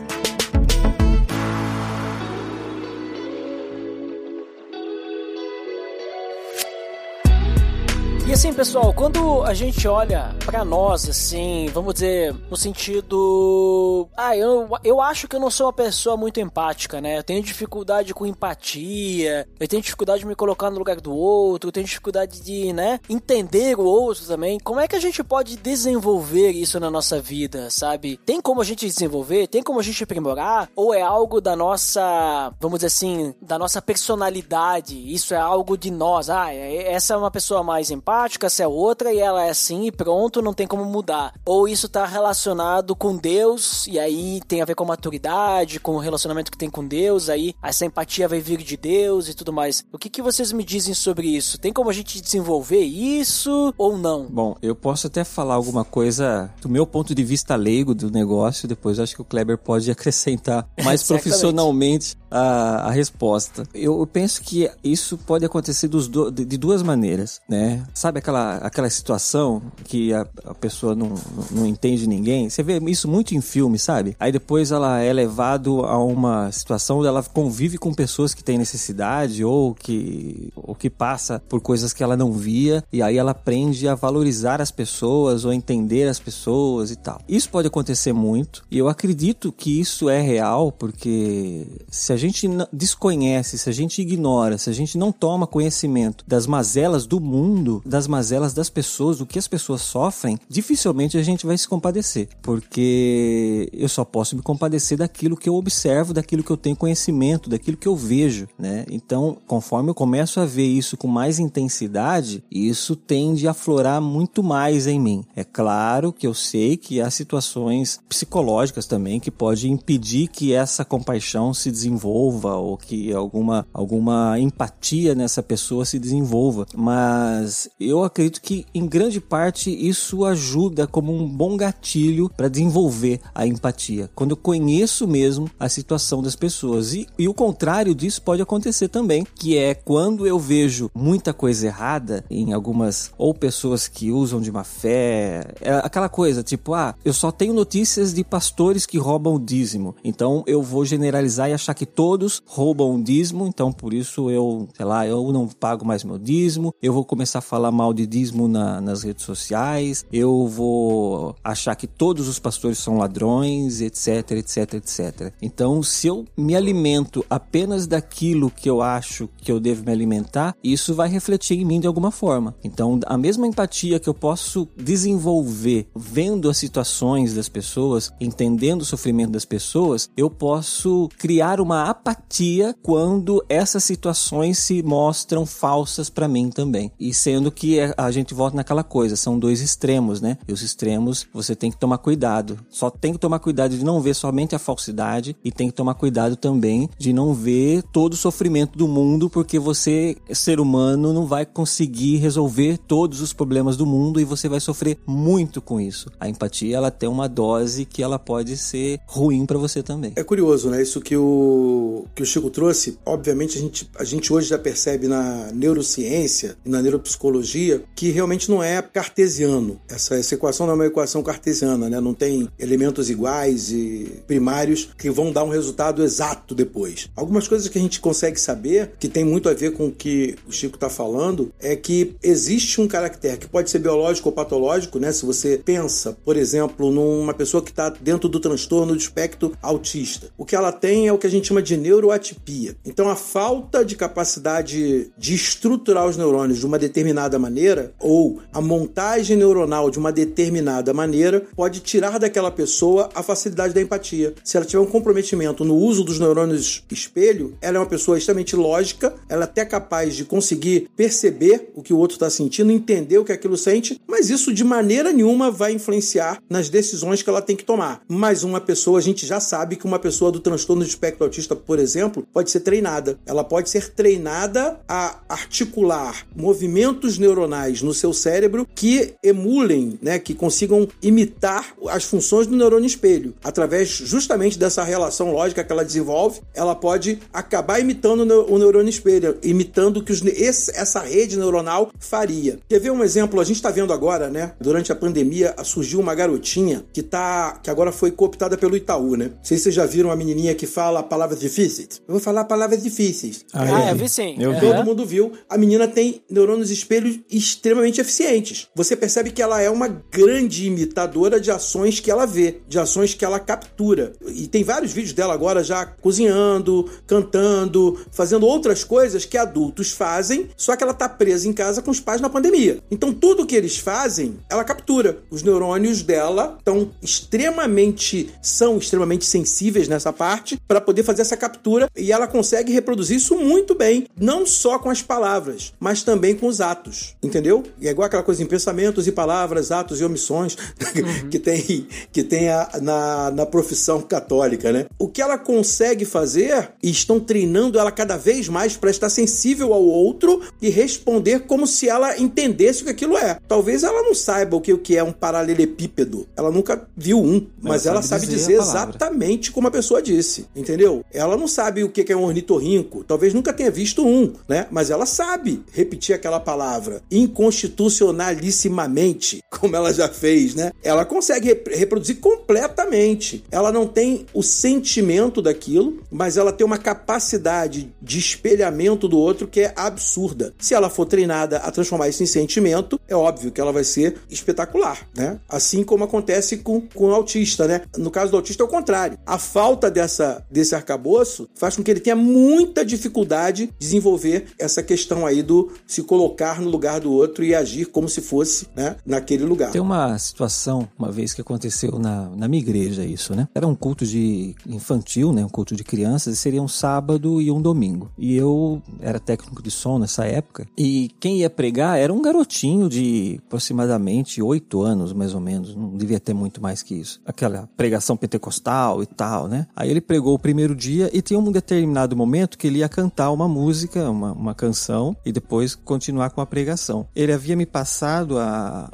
Assim, pessoal, quando a gente olha para nós, assim, vamos dizer, no sentido. Ah, eu, eu acho que eu não sou uma pessoa muito empática, né? Eu tenho dificuldade com empatia, eu tenho dificuldade de me colocar no lugar do outro, eu tenho dificuldade de, né, entender o outro também. Como é que a gente pode desenvolver isso na nossa vida, sabe? Tem como a gente desenvolver? Tem como a gente aprimorar? Ou é algo da nossa, vamos dizer assim, da nossa personalidade? Isso é algo de nós. Ah, é, essa é uma pessoa mais empática prática, se é outra e ela é assim e pronto, não tem como mudar. Ou isso está relacionado com Deus e aí tem a ver com a maturidade, com o relacionamento que tem com Deus, aí essa empatia vai vir de Deus e tudo mais. O que, que vocês me dizem sobre isso? Tem como a gente desenvolver isso ou não? Bom, eu posso até falar alguma coisa do meu ponto de vista leigo do negócio, depois acho que o Kleber pode acrescentar mais profissionalmente a, a resposta. Eu penso que isso pode acontecer do, de duas maneiras, né? Sabe aquela, aquela situação que a, a pessoa não, não entende ninguém? Você vê isso muito em filme, sabe? Aí depois ela é levado a uma situação onde ela convive com pessoas que têm necessidade ou que, ou que passa por coisas que ela não via e aí ela aprende a valorizar as pessoas ou entender as pessoas e tal. Isso pode acontecer muito e eu acredito que isso é real porque se a gente desconhece, se a gente ignora, se a gente não toma conhecimento das mazelas do mundo, das mazelas das pessoas, do que as pessoas sofrem, dificilmente a gente vai se compadecer, porque eu só posso me compadecer daquilo que eu observo, daquilo que eu tenho conhecimento, daquilo que eu vejo, né? Então, conforme eu começo a ver isso com mais intensidade, isso tende a aflorar muito mais em mim. É claro que eu sei que há situações psicológicas também que podem impedir que essa compaixão se desenvolva ou que alguma alguma empatia nessa pessoa se desenvolva, mas eu acredito que em grande parte isso ajuda como um bom gatilho para desenvolver a empatia. Quando eu conheço mesmo a situação das pessoas. E, e o contrário disso pode acontecer também, que é quando eu vejo muita coisa errada em algumas ou pessoas que usam de má fé, é aquela coisa tipo, ah, eu só tenho notícias de pastores que roubam o dízimo. Então eu vou generalizar e achar que todos roubam o dízimo, então por isso eu, sei lá, eu não pago mais meu dízimo, eu vou começar a falar mal de dízimo na, nas redes sociais, eu vou achar que todos os pastores são ladrões, etc, etc, etc. Então, se eu me alimento apenas daquilo que eu acho que eu devo me alimentar, isso vai refletir em mim de alguma forma. Então, a mesma empatia que eu posso desenvolver vendo as situações das pessoas, entendendo o sofrimento das pessoas, eu posso criar uma apatia quando essas situações se mostram falsas para mim também. E sendo que é, a gente volta naquela coisa, são dois extremos, né? E os extremos você tem que tomar cuidado. Só tem que tomar cuidado de não ver somente a falsidade e tem que tomar cuidado também de não ver todo o sofrimento do mundo, porque você, ser humano, não vai conseguir resolver todos os problemas do mundo e você vai sofrer muito com isso. A empatia, ela tem uma dose que ela pode ser ruim para você também. É curioso, né? Isso que o que o Chico trouxe, obviamente a gente, a gente hoje já percebe na neurociência e na neuropsicologia que realmente não é cartesiano. Essa, essa equação não é uma equação cartesiana, né? não tem elementos iguais e primários que vão dar um resultado exato depois. Algumas coisas que a gente consegue saber, que tem muito a ver com o que o Chico está falando, é que existe um caractere que pode ser biológico ou patológico, né? Se você pensa, por exemplo, numa pessoa que está dentro do transtorno do espectro autista, o que ela tem é o que a gente chama de neuroatipia. Então, a falta de capacidade de estruturar os neurônios de uma determinada maneira, ou a montagem neuronal de uma determinada maneira, pode tirar daquela pessoa a facilidade da empatia. Se ela tiver um comprometimento no uso dos neurônios espelho, ela é uma pessoa extremamente lógica, ela é até capaz de conseguir perceber o que o outro está sentindo, entender o que aquilo sente, mas isso de maneira nenhuma vai influenciar nas decisões que ela tem que tomar. Mas uma pessoa, a gente já sabe que uma pessoa do transtorno de espectro autista, por exemplo, pode ser treinada. Ela pode ser treinada a articular movimentos neuronais no seu cérebro que emulem, né, que consigam imitar as funções do neurônio espelho. Através justamente dessa relação lógica que ela desenvolve, ela pode acabar imitando o neurônio espelho, imitando o que os, esse, essa rede neuronal faria. Quer ver um exemplo? A gente está vendo agora, né? Durante a pandemia surgiu uma garotinha que tá, que agora foi cooptada pelo Itaú, né? Não sei se vocês já viram a menininha que fala palavras difíceis. Eu vou falar palavras difíceis. Ah, ah eu vi sim. Eu vi. Todo mundo viu. A menina tem neurônios espelhos extremamente eficientes. Você percebe que ela é uma grande imitadora de ações que ela vê, de ações que ela captura. E tem vários vídeos dela agora já cozinhando, cantando, fazendo outras coisas que adultos fazem, só que ela tá presa em casa com os pais na pandemia. Então tudo que eles fazem, ela captura. Os neurônios dela estão extremamente são extremamente sensíveis nessa parte para poder fazer essa captura e ela consegue reproduzir isso muito bem, não só com as palavras, mas também com os atos, entendeu? E é igual aquela coisa em pensamentos e palavras, atos e omissões uhum. que tem que tem a, na, na profissão católica, né? O que ela consegue fazer e estão treinando ela cada vez mais para estar sensível ao outro e responder como se ela entendesse o que aquilo é. Talvez ela não saiba o que, o que é um paralelepípedo. Ela nunca viu um, mas ela, ela sabe, dizer, dizer exatamente como a pessoa disse, entendeu? Ela não sabe o que é um ornitorrinco, talvez nunca tenha visto um, né? Mas ela sabe repetir aquela palavra inconstitucionalissimamente, como ela já fez, né? Ela consegue reproduzir completamente. Ela não tem o sentimento daquilo, mas ela tem uma capacidade de espelhamento do outro que é absurda. Se ela for treinada a transformar isso em sentimento, é óbvio que ela vai ser espetacular, né? Assim como acontece com, com o autista, né? No caso do autista é o contrário. A falta dessa, desse arcabouço faz com que ele tenha muita dificuldade de desenvolver essa questão aí do se colocar no lugar do outro e agir como se fosse, né, naquele lugar. Tem uma situação, uma vez que aconteceu na, na minha igreja isso, né? Era um culto de infantil, né? Um culto de crianças e seria um sábado e um domingo. E eu era técnico de som nessa época e quem ia pregar era um garotinho de aproximadamente oito anos, mais ou menos. Não devia ter muito mais que isso. Aquela pregação pentecostal e tal, né? Aí ele pregou o primeiro dia e tinha um determinado momento que ele ia cantar uma música, uma, uma canção e depois continuar com a pregação. Ele havia me passado a,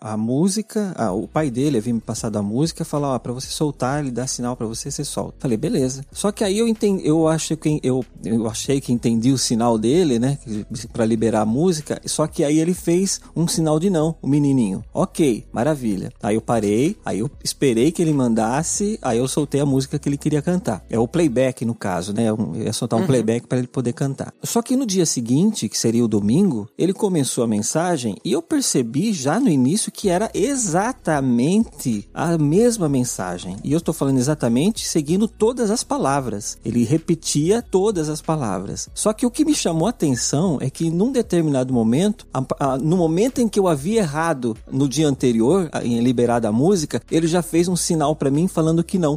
a música, a, o pai dele havia me passado a música, falar, ó, para você soltar, ele dá sinal para você, você solta. Falei, beleza. Só que aí eu entendi, eu acho que eu, eu achei que entendi o sinal dele, né, para liberar a música, só que aí ele fez um sinal de não, o menininho. OK, maravilha. Aí eu parei, aí eu esperei que ele mandasse, aí eu soltei a música que ele queria cantar. É o playback no caso, né? Eu ia soltar um uhum. playback para ele poder cantar. Só que no dia seguinte, que seria o domingo, ele começou a mensagem e eu percebi já no início que era exatamente a mesma mensagem. E eu estou falando exatamente seguindo todas as palavras. Ele repetia todas as palavras. Só que o que me chamou a atenção é que num determinado momento, a, a, no momento em que eu havia errado no dia anterior, em liberar a música, ele já fez um sinal para mim falando que não.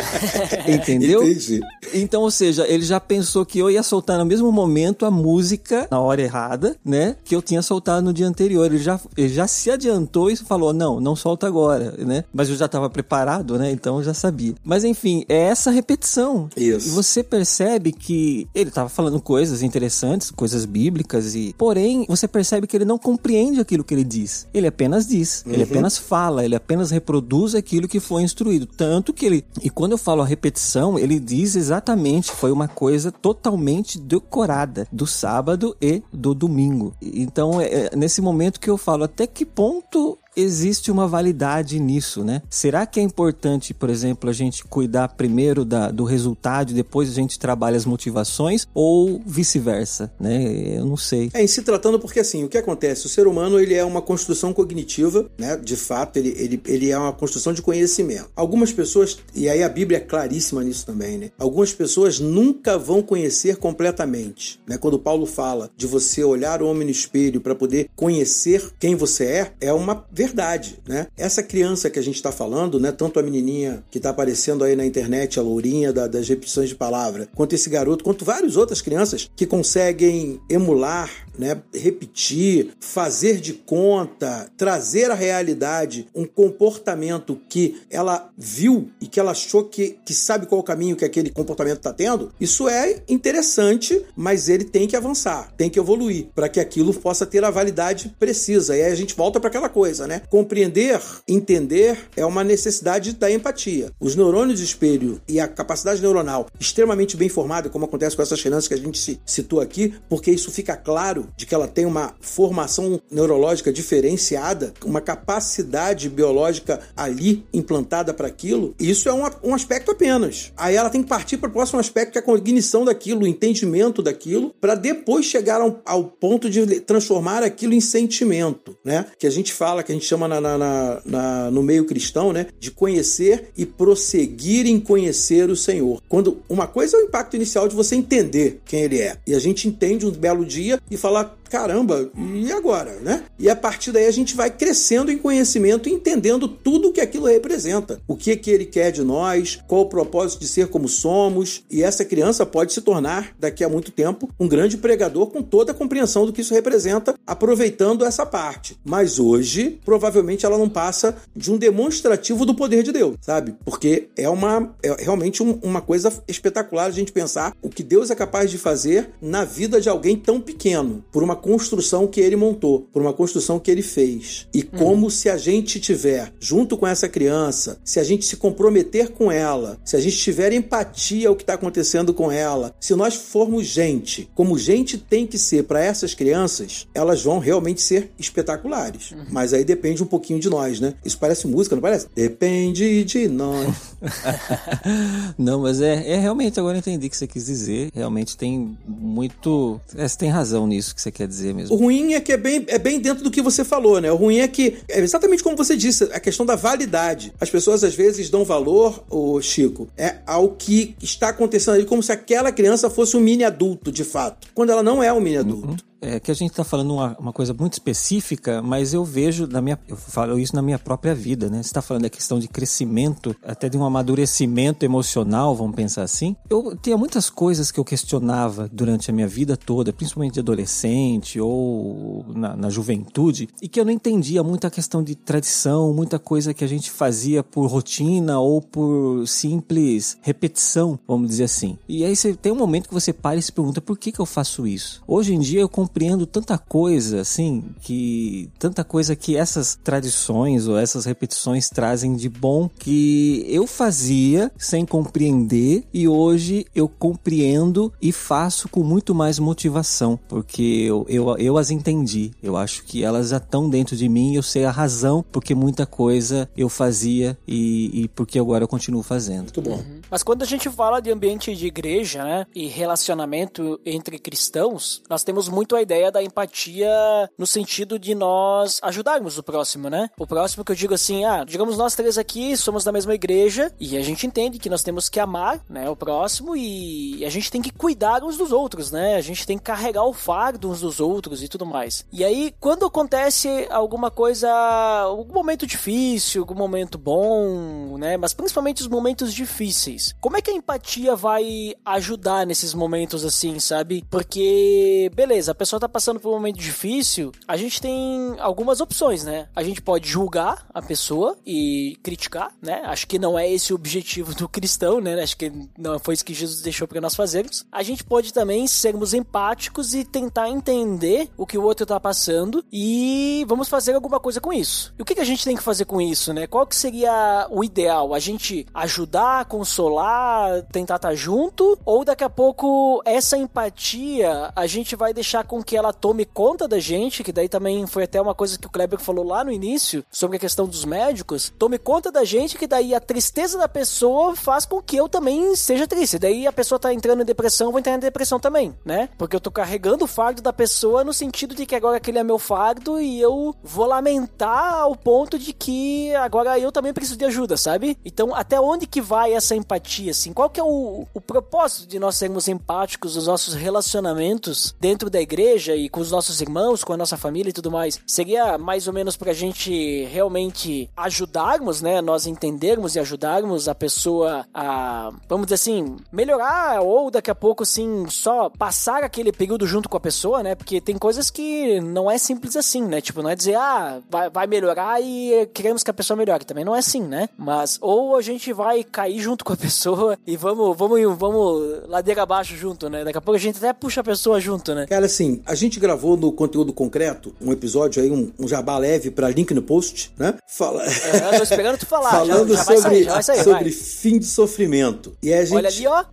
Entendeu? Entendi. Então, ou seja, ele já pensou que eu ia soltar no mesmo momento a música na hora errada, né? Que eu tinha soltado no dia anterior. Ele já, ele já se adiantou e falou: não, não solta agora, né? Mas eu já estava preparado, né? Então eu já sabia. Mas enfim, é essa repetição. Isso. E você percebe que ele estava falando coisas interessantes, coisas bíblicas, e porém você percebe que ele não compreende aquilo que ele diz. Ele apenas diz, uhum. ele apenas fala, ele apenas reproduz aquilo que foi instruído. Tanto que ele. E quando eu falo a repetição, ele diz exatamente, foi uma coisa totalmente decorada do sábado e do domingo. Então é, é nesse momento que eu falo até que ponto existe uma validade nisso, né? Será que é importante, por exemplo, a gente cuidar primeiro da, do resultado e depois a gente trabalha as motivações ou vice-versa, né? Eu não sei. É, em se tratando porque assim, o que acontece? O ser humano ele é uma construção cognitiva, né? De fato, ele, ele, ele é uma construção de conhecimento. Algumas pessoas, e aí a Bíblia é claríssima nisso também, né? Algumas pessoas nunca vão conhecer completamente, né? Quando Paulo fala de você olhar o homem no espelho para poder conhecer quem você é, é uma verdade, né? Essa criança que a gente está falando, né? Tanto a menininha que está aparecendo aí na internet, a lourinha da, das repetições de palavra, quanto esse garoto, quanto várias outras crianças que conseguem emular, né? Repetir, fazer de conta, trazer à realidade um comportamento que ela viu e que ela achou que, que sabe qual o caminho que aquele comportamento está tendo, isso é interessante, mas ele tem que avançar, tem que evoluir para que aquilo possa ter a validade precisa. E aí a gente volta para aquela coisa, né? Compreender, entender é uma necessidade da empatia. Os neurônios de espelho e a capacidade neuronal extremamente bem formada, como acontece com essas crianças que a gente citou aqui, porque isso fica claro de que ela tem uma formação neurológica diferenciada, uma capacidade biológica ali implantada para aquilo, isso é um, um aspecto apenas. Aí ela tem que partir para o próximo aspecto, que é a cognição daquilo, o entendimento daquilo, para depois chegar ao, ao, ponto de transformar aquilo em sentimento, né? Que a gente fala, que a gente chama na, na, na, na no meio cristão, né? De conhecer e prosseguir em conhecer o Senhor. Quando uma coisa é o impacto inicial de você entender quem ele é, e a gente entende um belo dia e fala caramba, e agora, né? E a partir daí a gente vai crescendo em conhecimento entendendo tudo o que aquilo representa. O que que ele quer de nós, qual o propósito de ser como somos, e essa criança pode se tornar, daqui a muito tempo, um grande pregador com toda a compreensão do que isso representa, aproveitando essa parte. Mas hoje, provavelmente ela não passa de um demonstrativo do poder de Deus, sabe? Porque é uma é realmente um, uma coisa espetacular a gente pensar o que Deus é capaz de fazer na vida de alguém tão pequeno, por uma construção que ele montou, por uma construção que ele fez. E como uhum. se a gente tiver junto com essa criança, se a gente se comprometer com ela, se a gente tiver empatia ao que está acontecendo com ela, se nós formos gente, como gente tem que ser para essas crianças, elas vão realmente ser espetaculares. Uhum. Mas aí depende um pouquinho de nós, né? Isso parece música, não parece? Depende de nós. não, mas é, é realmente, agora eu entendi o que você quis dizer. Realmente tem muito. É, você tem razão nisso que você quer dizer mesmo. O ruim é que é bem, é bem dentro do que você falou, né? O ruim é que, é exatamente como você disse, a questão da validade. As pessoas às vezes dão valor, o Chico, é ao que está acontecendo ali, como se aquela criança fosse um mini adulto, de fato. Quando ela não é um mini adulto. Uhum é que a gente está falando uma, uma coisa muito específica, mas eu vejo na minha, eu falo isso na minha própria vida, né? Você está falando da questão de crescimento, até de um amadurecimento emocional, vamos pensar assim. Eu tinha muitas coisas que eu questionava durante a minha vida toda, principalmente de adolescente ou na, na juventude, e que eu não entendia muito a questão de tradição, muita coisa que a gente fazia por rotina ou por simples repetição, vamos dizer assim. E aí você tem um momento que você para e se pergunta por que, que eu faço isso. Hoje em dia eu compreendo tanta coisa, assim, que tanta coisa que essas tradições ou essas repetições trazem de bom que eu fazia sem compreender e hoje eu compreendo e faço com muito mais motivação, porque eu, eu, eu as entendi. Eu acho que elas já estão dentro de mim, eu sei a razão porque muita coisa eu fazia e, e porque agora eu continuo fazendo. Muito bom. Uhum. Mas quando a gente fala de ambiente de igreja, né, e relacionamento entre cristãos, nós temos muito a a ideia da empatia no sentido de nós ajudarmos o próximo, né? O próximo que eu digo assim, ah, digamos nós três aqui somos da mesma igreja e a gente entende que nós temos que amar, né, o próximo e a gente tem que cuidar uns dos outros, né? A gente tem que carregar o fardo uns dos outros e tudo mais. E aí, quando acontece alguma coisa, algum momento difícil, algum momento bom, né? Mas principalmente os momentos difíceis. Como é que a empatia vai ajudar nesses momentos assim, sabe? Porque, beleza, a pessoa tá passando por um momento difícil, a gente tem algumas opções, né? A gente pode julgar a pessoa e criticar, né? Acho que não é esse o objetivo do cristão, né? Acho que não foi isso que Jesus deixou para nós fazermos. A gente pode também sermos empáticos e tentar entender o que o outro tá passando e vamos fazer alguma coisa com isso. E o que, que a gente tem que fazer com isso, né? Qual que seria o ideal? A gente ajudar, consolar, tentar estar tá junto? Ou daqui a pouco essa empatia a gente vai deixar com com que ela tome conta da gente, que daí também foi até uma coisa que o Kleber falou lá no início, sobre a questão dos médicos, tome conta da gente, que daí a tristeza da pessoa faz com que eu também seja triste. Daí a pessoa tá entrando em depressão, eu vou entrar em depressão também, né? Porque eu tô carregando o fardo da pessoa no sentido de que agora aquele é meu fardo e eu vou lamentar ao ponto de que agora eu também preciso de ajuda, sabe? Então, até onde que vai essa empatia, assim? Qual que é o, o propósito de nós sermos empáticos nos nossos relacionamentos dentro da igreja e com os nossos irmãos, com a nossa família e tudo mais? Seria mais ou menos pra gente realmente ajudarmos, né? Nós entendermos e ajudarmos a pessoa a, vamos dizer assim, melhorar ou daqui a pouco, assim, só passar aquele período junto com a pessoa, né? Porque tem coisas que não é simples assim, né? Tipo, não é dizer, ah, vai, vai melhorar e queremos que a pessoa melhore. Também não é assim, né? Mas ou a gente vai cair junto com a pessoa e vamos, vamos, vamos ladeira abaixo junto, né? Daqui a pouco a gente até puxa a pessoa junto, né? Cara, assim, a gente gravou no conteúdo concreto um episódio aí, um, um jabá leve pra link no post, né? Fala... É, tô esperando tu falar. Falando já, já sobre, sair, já sair, sobre fim de sofrimento. E a gente... Olha ali, ó.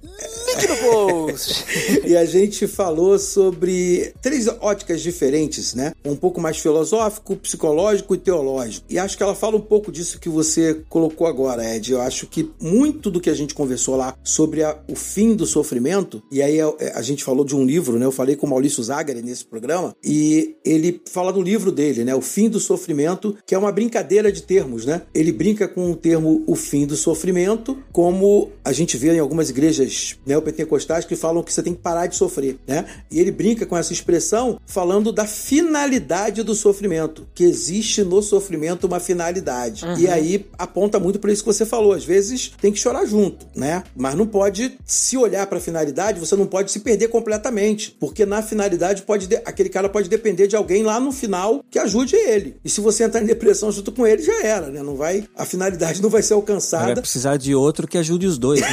Link no post. e a gente falou sobre três óticas diferentes, né? Um pouco mais filosófico, psicológico e teológico. E acho que ela fala um pouco disso que você colocou agora, Ed. Eu acho que muito do que a gente conversou lá sobre a, o fim do sofrimento, e aí a, a, gente falou de um livro, né? Eu falei com o Maurício Nesse programa, e ele fala do livro dele, né? O fim do sofrimento, que é uma brincadeira de termos, né? Ele brinca com o termo o fim do sofrimento, como a gente vê em algumas igrejas neopentecostais que falam que você tem que parar de sofrer, né? E ele brinca com essa expressão falando da finalidade do sofrimento, que existe no sofrimento uma finalidade. Uhum. E aí aponta muito para isso que você falou. Às vezes tem que chorar junto, né? Mas não pode se olhar para a finalidade, você não pode se perder completamente, porque na finalidade pode aquele cara pode depender de alguém lá no final que ajude ele. E se você entrar em depressão junto com ele, já era, né? Não vai, a finalidade não vai ser alcançada. Vai precisar de outro que ajude os dois, né?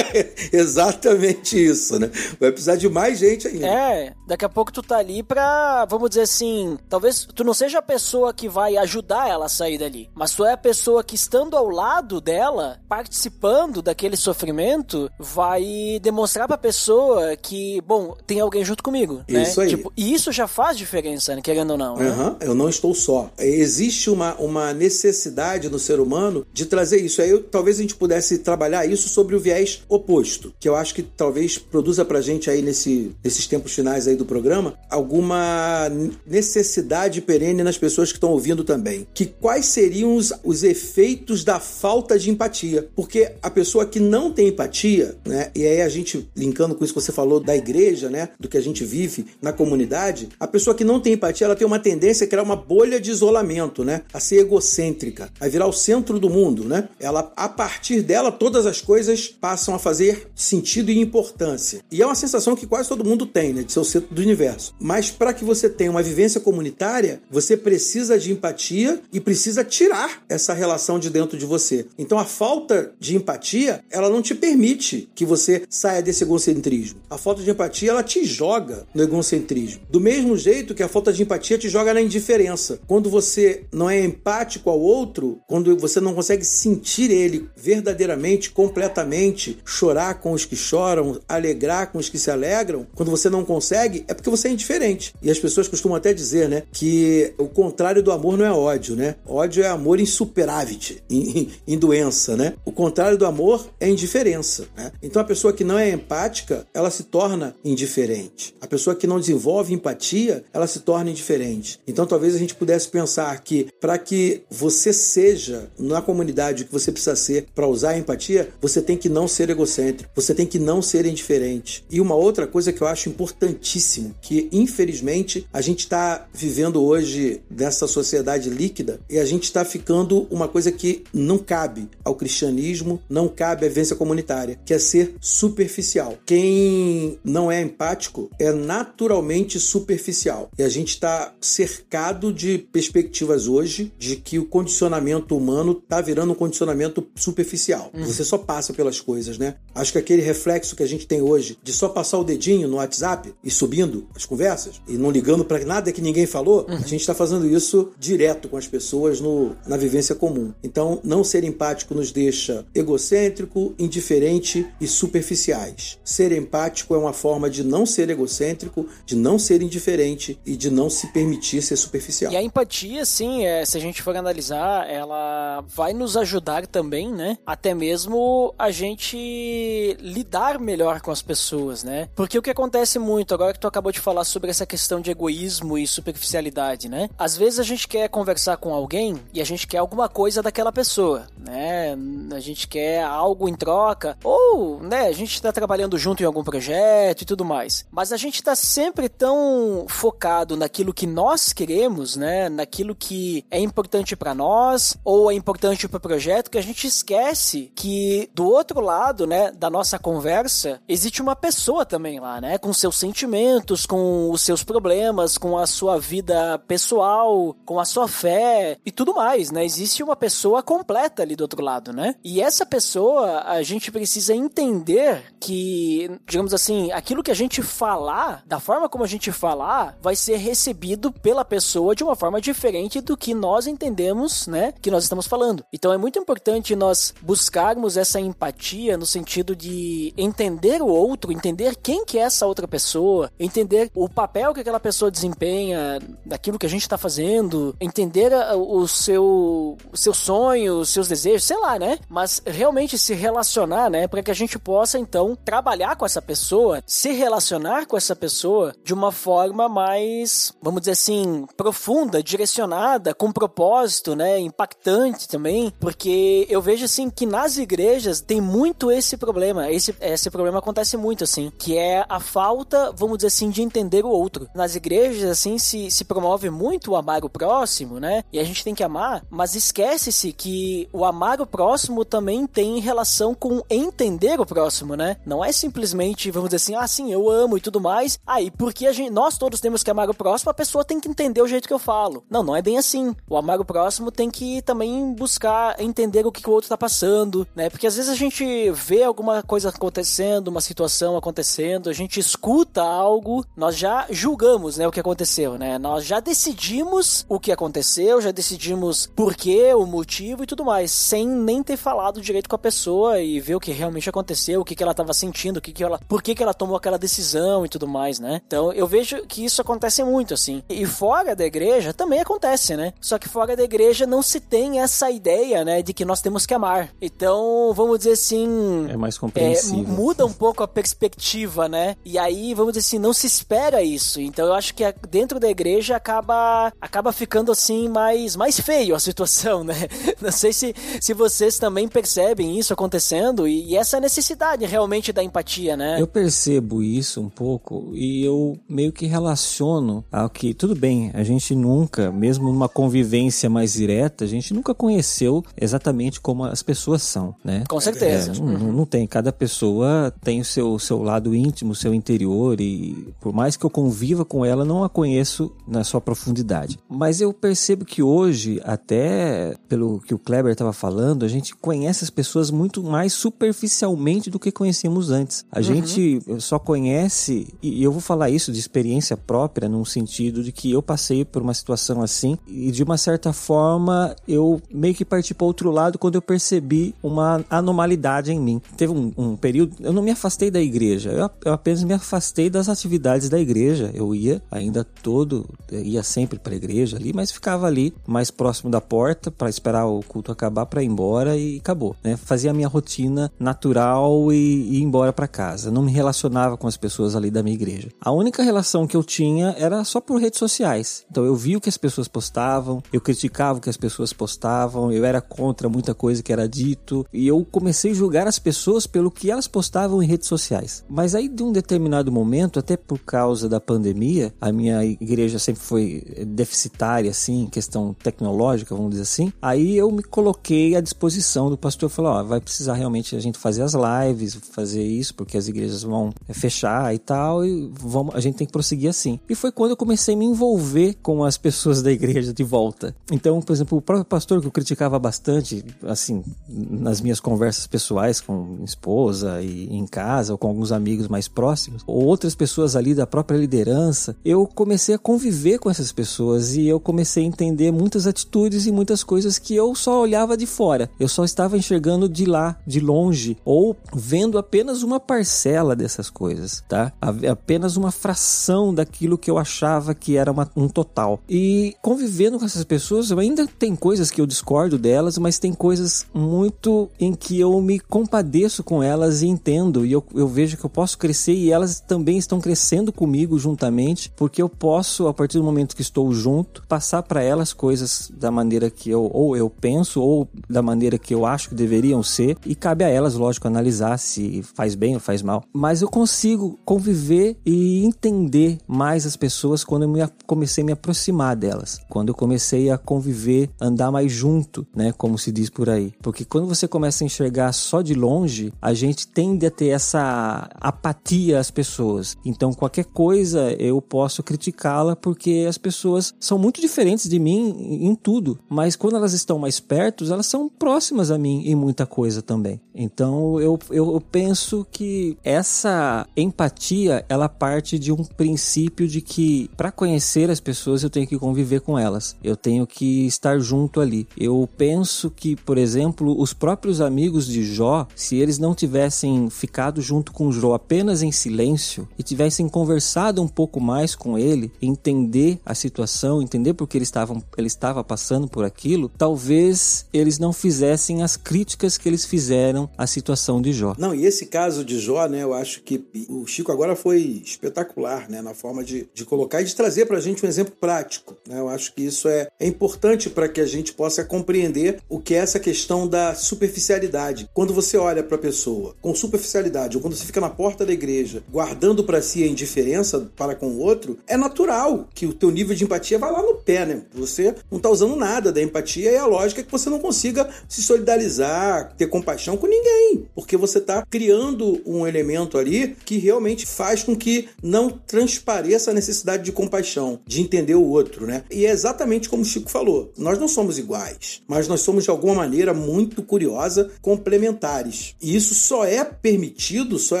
Exatamente isso, né? Vai precisar de mais gente ainda. É, daqui a pouco tu tá ali pra, vamos dizer assim, talvez tu não seja a pessoa que vai ajudar ela a sair dali, mas tu é a pessoa que estando ao lado dela, participando daquele sofrimento, vai demonstrar pra pessoa que, bom, tem alguém junto comigo, né? Aí. Tipo, e isso já faz diferença, né? querendo ou não. Né? Uhum, eu não estou só. Existe uma, uma necessidade no ser humano de trazer isso. Aí eu, talvez a gente pudesse trabalhar isso sobre o viés oposto, que eu acho que talvez produza pra gente aí nesse, nesses tempos finais aí do programa alguma necessidade perene nas pessoas que estão ouvindo também. Que quais seriam os, os efeitos da falta de empatia? Porque a pessoa que não tem empatia, né? E aí a gente linkando com isso que você falou da igreja, né? Do que a gente vive na comunidade, a pessoa que não tem empatia, ela tem uma tendência a criar uma bolha de isolamento, né? A ser egocêntrica, a virar o centro do mundo, né? Ela, a partir dela, todas as coisas passam a fazer sentido e importância. E é uma sensação que quase todo mundo tem, né? De ser o centro do universo. Mas para que você tenha uma vivência comunitária, você precisa de empatia e precisa tirar essa relação de dentro de você. Então a falta de empatia, ela não te permite que você saia desse egocentrismo. A falta de empatia, ela te joga no egocentrismo. Do mesmo jeito que a falta de empatia te joga na indiferença. Quando você não é empático ao outro, quando você não consegue sentir ele verdadeiramente, completamente, chorar com os que choram, alegrar com os que se alegram, quando você não consegue, é porque você é indiferente. E as pessoas costumam até dizer, né, que o contrário do amor não é ódio, né? Ódio é amor em superávit, em, em doença, né? O contrário do amor é indiferença, né? Então a pessoa que não é empática, ela se torna indiferente. A pessoa que não desenvolve empatia, ela se torna indiferente. Então talvez a gente pudesse pensar que para que você seja na comunidade o que você precisa ser para usar a empatia, você tem que não ser egocêntrico, você tem que não ser indiferente. E uma outra coisa que eu acho importantíssimo, que infelizmente a gente está vivendo hoje nessa sociedade líquida e a gente está ficando uma coisa que não cabe ao cristianismo, não cabe à vivência comunitária, que é ser superficial. Quem não é empático é naturalmente superficial. E a gente está cercado de perspectivas hoje de que o condicionamento humano está virando um condicionamento superficial. Uhum. Você só passa pelas coisas, né? Acho que aquele reflexo que a gente tem hoje de só passar o dedinho no WhatsApp e subindo as conversas e não ligando para nada que ninguém falou, uhum. a gente está fazendo isso direto com as pessoas no, na vivência comum. Então, não ser empático nos deixa egocêntrico, indiferente e superficiais. Ser empático é uma forma de não ser egocêntrico, de de não ser indiferente e de não se permitir ser superficial. E a empatia, sim, é, se a gente for analisar, ela vai nos ajudar também, né? Até mesmo a gente lidar melhor com as pessoas, né? Porque o que acontece muito, agora que tu acabou de falar sobre essa questão de egoísmo e superficialidade, né? Às vezes a gente quer conversar com alguém e a gente quer alguma coisa daquela pessoa, né? A gente quer algo em troca, ou, né, a gente tá trabalhando junto em algum projeto e tudo mais. Mas a gente tá sempre tão focado naquilo que nós queremos, né? Naquilo que é importante para nós ou é importante para o projeto que a gente esquece que do outro lado, né, da nossa conversa, existe uma pessoa também lá, né, com seus sentimentos, com os seus problemas, com a sua vida pessoal, com a sua fé e tudo mais, né? Existe uma pessoa completa ali do outro lado, né? E essa pessoa, a gente precisa entender que, digamos assim, aquilo que a gente falar, da forma como a gente falar, vai ser recebido pela pessoa de uma forma diferente do que nós entendemos, né, que nós estamos falando. Então é muito importante nós buscarmos essa empatia no sentido de entender o outro, entender quem que é essa outra pessoa, entender o papel que aquela pessoa desempenha daquilo que a gente está fazendo, entender o seu, o seu sonho, os seus desejos, sei lá, né? Mas realmente se relacionar, né, para que a gente possa então trabalhar com essa pessoa, se relacionar com essa pessoa de uma forma mais, vamos dizer assim, profunda, direcionada, com propósito, né, impactante também, porque eu vejo assim que nas igrejas tem muito esse problema. Esse, esse problema acontece muito assim, que é a falta, vamos dizer assim, de entender o outro. Nas igrejas assim se, se promove muito o amar o próximo, né? E a gente tem que amar, mas esquece-se que o amar o próximo também tem relação com entender o próximo, né? Não é simplesmente, vamos dizer assim, ah, sim, eu amo e tudo mais. Aí, ah, porque gente, nós todos temos que amar o próximo, a pessoa tem que entender o jeito que eu falo. Não, não é bem assim. O amar o próximo tem que também buscar entender o que, que o outro tá passando, né? Porque às vezes a gente vê alguma coisa acontecendo, uma situação acontecendo, a gente escuta algo, nós já julgamos, né, o que aconteceu, né? Nós já decidimos o que aconteceu, já decidimos por quê, o motivo e tudo mais, sem nem ter falado direito com a pessoa e ver o que realmente aconteceu, o que, que ela tava sentindo, o que, que ela, por que, que ela tomou aquela decisão e tudo mais, né? Então eu vejo que isso acontece muito, assim. E fora da igreja também acontece, né? Só que fora da igreja não se tem essa ideia, né, de que nós temos que amar. Então, vamos dizer assim. É mais compreensível. É, muda um pouco a perspectiva, né? E aí, vamos dizer assim, não se espera isso. Então, eu acho que dentro da igreja acaba, acaba ficando assim mais, mais feio a situação, né? Não sei se, se vocês também percebem isso acontecendo e, e essa necessidade realmente da empatia, né? Eu percebo isso um pouco e eu meio que relaciono ao que, tudo bem, a gente nunca, mesmo numa convivência mais direta, a gente nunca conheceu exatamente como as pessoas são, né? Com certeza. É, não, não, tem, cada pessoa tem o seu, seu lado íntimo, o seu interior e por mais que eu conviva com ela, não a conheço na sua profundidade. Mas eu percebo que hoje, até pelo que o Kleber estava falando, a gente conhece as pessoas muito mais superficialmente do que conhecíamos antes. A uhum. gente só conhece, e eu vou falar isso de experiência própria, num sentido de que eu passei por uma situação assim e de uma certa forma eu meio que parti para outro lado quando eu percebi uma anomalidade em mim. Teve um, um período, eu não me afastei da igreja, eu, eu, apenas me afastei das atividades da igreja. Eu ia ainda todo, ia sempre para a igreja ali, mas ficava ali mais próximo da porta para esperar o culto acabar para ir embora e acabou, né? Fazia a minha rotina natural e, e ir embora para casa. Não me relacionava com as pessoas ali da minha igreja. A única relação que eu tinha era só por redes sociais. Então eu vi o que as pessoas postavam, eu criticava o que as pessoas postavam, eu era contra muita coisa que era dito e eu comecei a julgar as pessoas pelo que elas postavam em redes sociais. Mas aí de um determinado momento, até por causa da pandemia, a minha igreja sempre foi deficitária assim, questão tecnológica, vamos dizer assim. Aí eu me coloquei à disposição do pastor, falou, ó, vai precisar realmente a gente fazer as lives, fazer isso porque as igrejas vão fechar e tal e vamos, a gente tem que prosseguir assim. E foi quando eu comecei a me envolver com as pessoas da igreja de volta. Então, por exemplo, o próprio pastor que eu criticava bastante, assim, nas minhas conversas pessoais com esposa e em casa ou com alguns amigos mais próximos, ou outras pessoas ali da própria liderança, eu comecei a conviver com essas pessoas e eu comecei a entender muitas atitudes e muitas coisas que eu só olhava de fora. Eu só estava enxergando de lá, de longe, ou vendo apenas uma parcela dessas coisas, tá? Apenas uma fração daquilo que eu achava que era uma, um total. E convivendo com essas pessoas, ainda tem coisas que eu discordo delas, mas tem coisas muito em que eu me compadeço com elas e entendo. E eu, eu vejo que eu posso crescer e elas também estão crescendo comigo juntamente, porque eu posso, a partir do momento que estou junto, passar para elas coisas da maneira que eu ou eu penso ou da maneira que eu acho que deveriam ser e cabe a elas, lógico, analisar se faz bem ou faz mal. Mas eu consigo conviver e entender mais as pessoas quando eu me, comecei a me aproximar delas, quando eu comecei a conviver, andar mais junto, né, como se diz por aí. Porque quando você começa a enxergar só de longe, a gente tende a ter essa apatia às pessoas. Então qualquer coisa eu posso criticá-la porque as pessoas são muito diferentes de mim em tudo, mas quando elas estão mais perto, elas são próximas a mim em muita coisa também. Então eu, eu penso que essa empatia ela parte de um princípio de que para conhecer as pessoas eu tenho que conviver com elas, eu tenho que estar junto ali. Eu penso que, por exemplo, os próprios amigos de Jó, se eles não tivessem ficado junto com Jó apenas em silêncio e tivessem conversado um pouco mais com ele, entender a situação, entender por que ele estava, ele estava passando por aquilo, talvez eles não fizessem as críticas que eles fizeram à situação de Jó. Não, e esse caso de Jó, né, eu acho que o Chico agora foi espetacular, né, na forma de, de colocar e de trazer para a gente um exemplo prático. Né? Eu acho que isso é, é importante para que a gente possa compreender o que é essa questão da superficialidade. Quando você olha para a pessoa com superficialidade, ou quando você fica na porta da igreja guardando para si a indiferença para com o outro, é natural que o teu nível de empatia vá lá no pé, né? Você não está usando nada da empatia e a lógica é que você não consiga se solidarizar, ter compaixão com ninguém, porque você está criando um elemento ali que realmente faz com que não transpareça a necessidade de compaixão, de entender o outro, né? E é exatamente como o Chico falou: nós não somos iguais, mas nós somos de alguma maneira muito curiosa complementares. E isso só é permitido, só é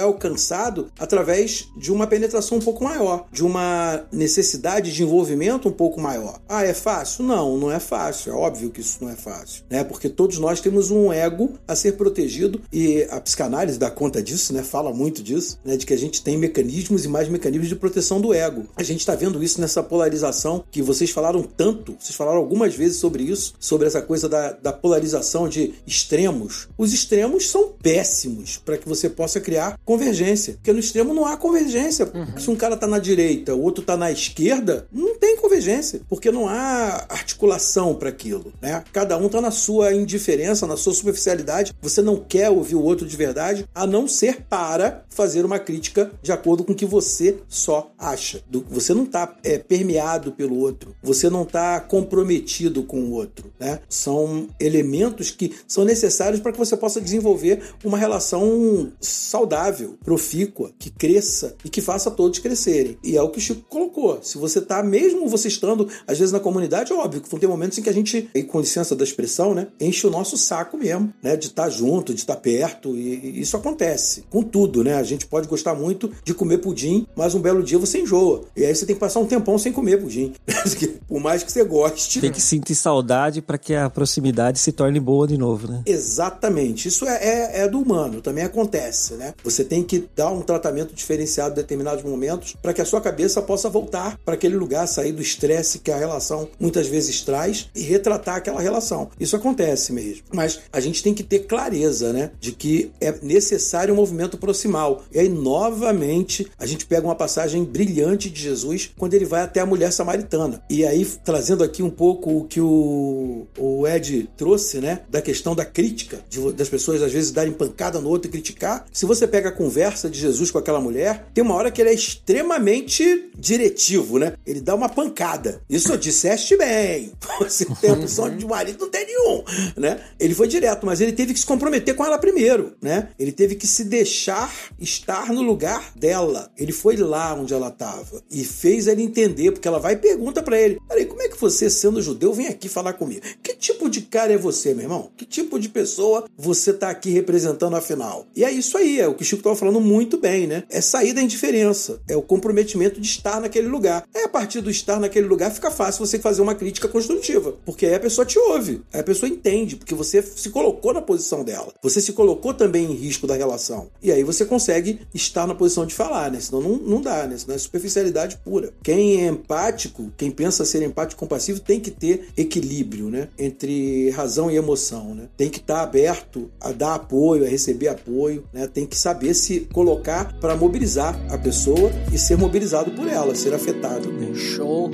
alcançado através de uma penetração um pouco maior, de uma necessidade de envolvimento um pouco maior. Ah, é fácil? Não, não é fácil. É óbvio que isso não é fácil, né? Porque todos nós temos um ego a ser protegido e a psicanálise dá conta disso, né? Fala muito disso, né? De que a gente tem mecanismos e mais mecanismos de proteção do ego. A gente está vendo isso nessa polarização que vocês falaram tanto, vocês falaram algumas vezes sobre isso, sobre essa coisa da, da polarização de extremos. Os extremos são péssimos para que você possa criar convergência, porque no extremo não há convergência. Uhum. Se um cara está na direita, o outro está na esquerda, não tem convergência, porque não há articulação para aquilo, né? Cada um está na sua indiferença, na sua superficialidade. Você não quer ouvir o outro de verdade, a não ser para fazer uma crítica de acordo com o que você só acha. Você não está é, permeado pelo outro, você não está comprometido com o outro, né? São elementos que são necessários para que você possa desenvolver uma relação saudável, profícua, que cresça e que faça todos crescerem. E é o que o Chico colocou. Se você está, mesmo você estando, às vezes, na comunidade, é óbvio que vão ter momentos em que a gente, com licença da expressão, né, enche o nosso saco mesmo, né, de estar tá junto, de estar tá perto, e, e isso acontece com tudo, né? A gente pode gostar muito de comer pudim, mas um belo dia você enjoa. E aí você tem que passar um tempão sem comer pudim. Por mais que você goste. Tem que sentir saudade para que a proximidade se torne boa de novo, né? Exatamente. Isso é, é, é, do humano, também acontece, né? Você tem que dar um tratamento diferenciado em determinados momentos para que a sua cabeça possa voltar para aquele lugar, sair do estresse que a relação muitas vezes traz e retratar aquela relação. Isso acontece mesmo. Mas a gente tem que ter clareza, né? De que é necessário um movimento proximal. E aí, novamente, a gente pega uma passagem brilhante de Jesus quando ele vai até a mulher samaritana. E aí, trazendo aqui um pouco o que o, o Ed trouxe, né? Da questão da crítica, de, das pessoas às vezes darem pancada no outro e criticar. Se você pega a conversa de Jesus com aquela mulher, tem uma hora que ele é extremamente diretivo, né? Ele dá uma pancada. Isso disseste bem. Você tem opção de marido, não tem nenhum, né? Ele foi direto, mas ele teve que se comprometer com ela primeiro, né? Ele teve que se deixar estar no lugar dela. Ele foi lá onde ela estava e fez ele entender, porque ela vai e pergunta para ele: Peraí, como é que você, sendo judeu, vem aqui falar comigo? Que tipo de cara é você, meu irmão? Que tipo de pessoa você tá aqui representando afinal? E é isso aí, é o que o Chico estava falando muito bem, né? É sair da indiferença, é o comprometimento de estar naquele lugar. É a partir do estar naquele lugar fica fácil você fazer uma crítica construtiva, porque aí a pessoa te ouve, aí a pessoa entende, porque você se colocou na posição dela, você se colocou também em risco da relação. E aí você consegue estar na posição de falar, né? Senão não, não dá, né? Senão é superficialidade pura. Quem é empático, quem pensa ser empático compassivo, tem que ter equilíbrio, né? Entre razão e emoção, né? Tem que estar aberto a dar apoio, a receber apoio, né? Tem que saber se colocar para mobilizar a pessoa e ser mobilizado por ela, ser afetado. Show.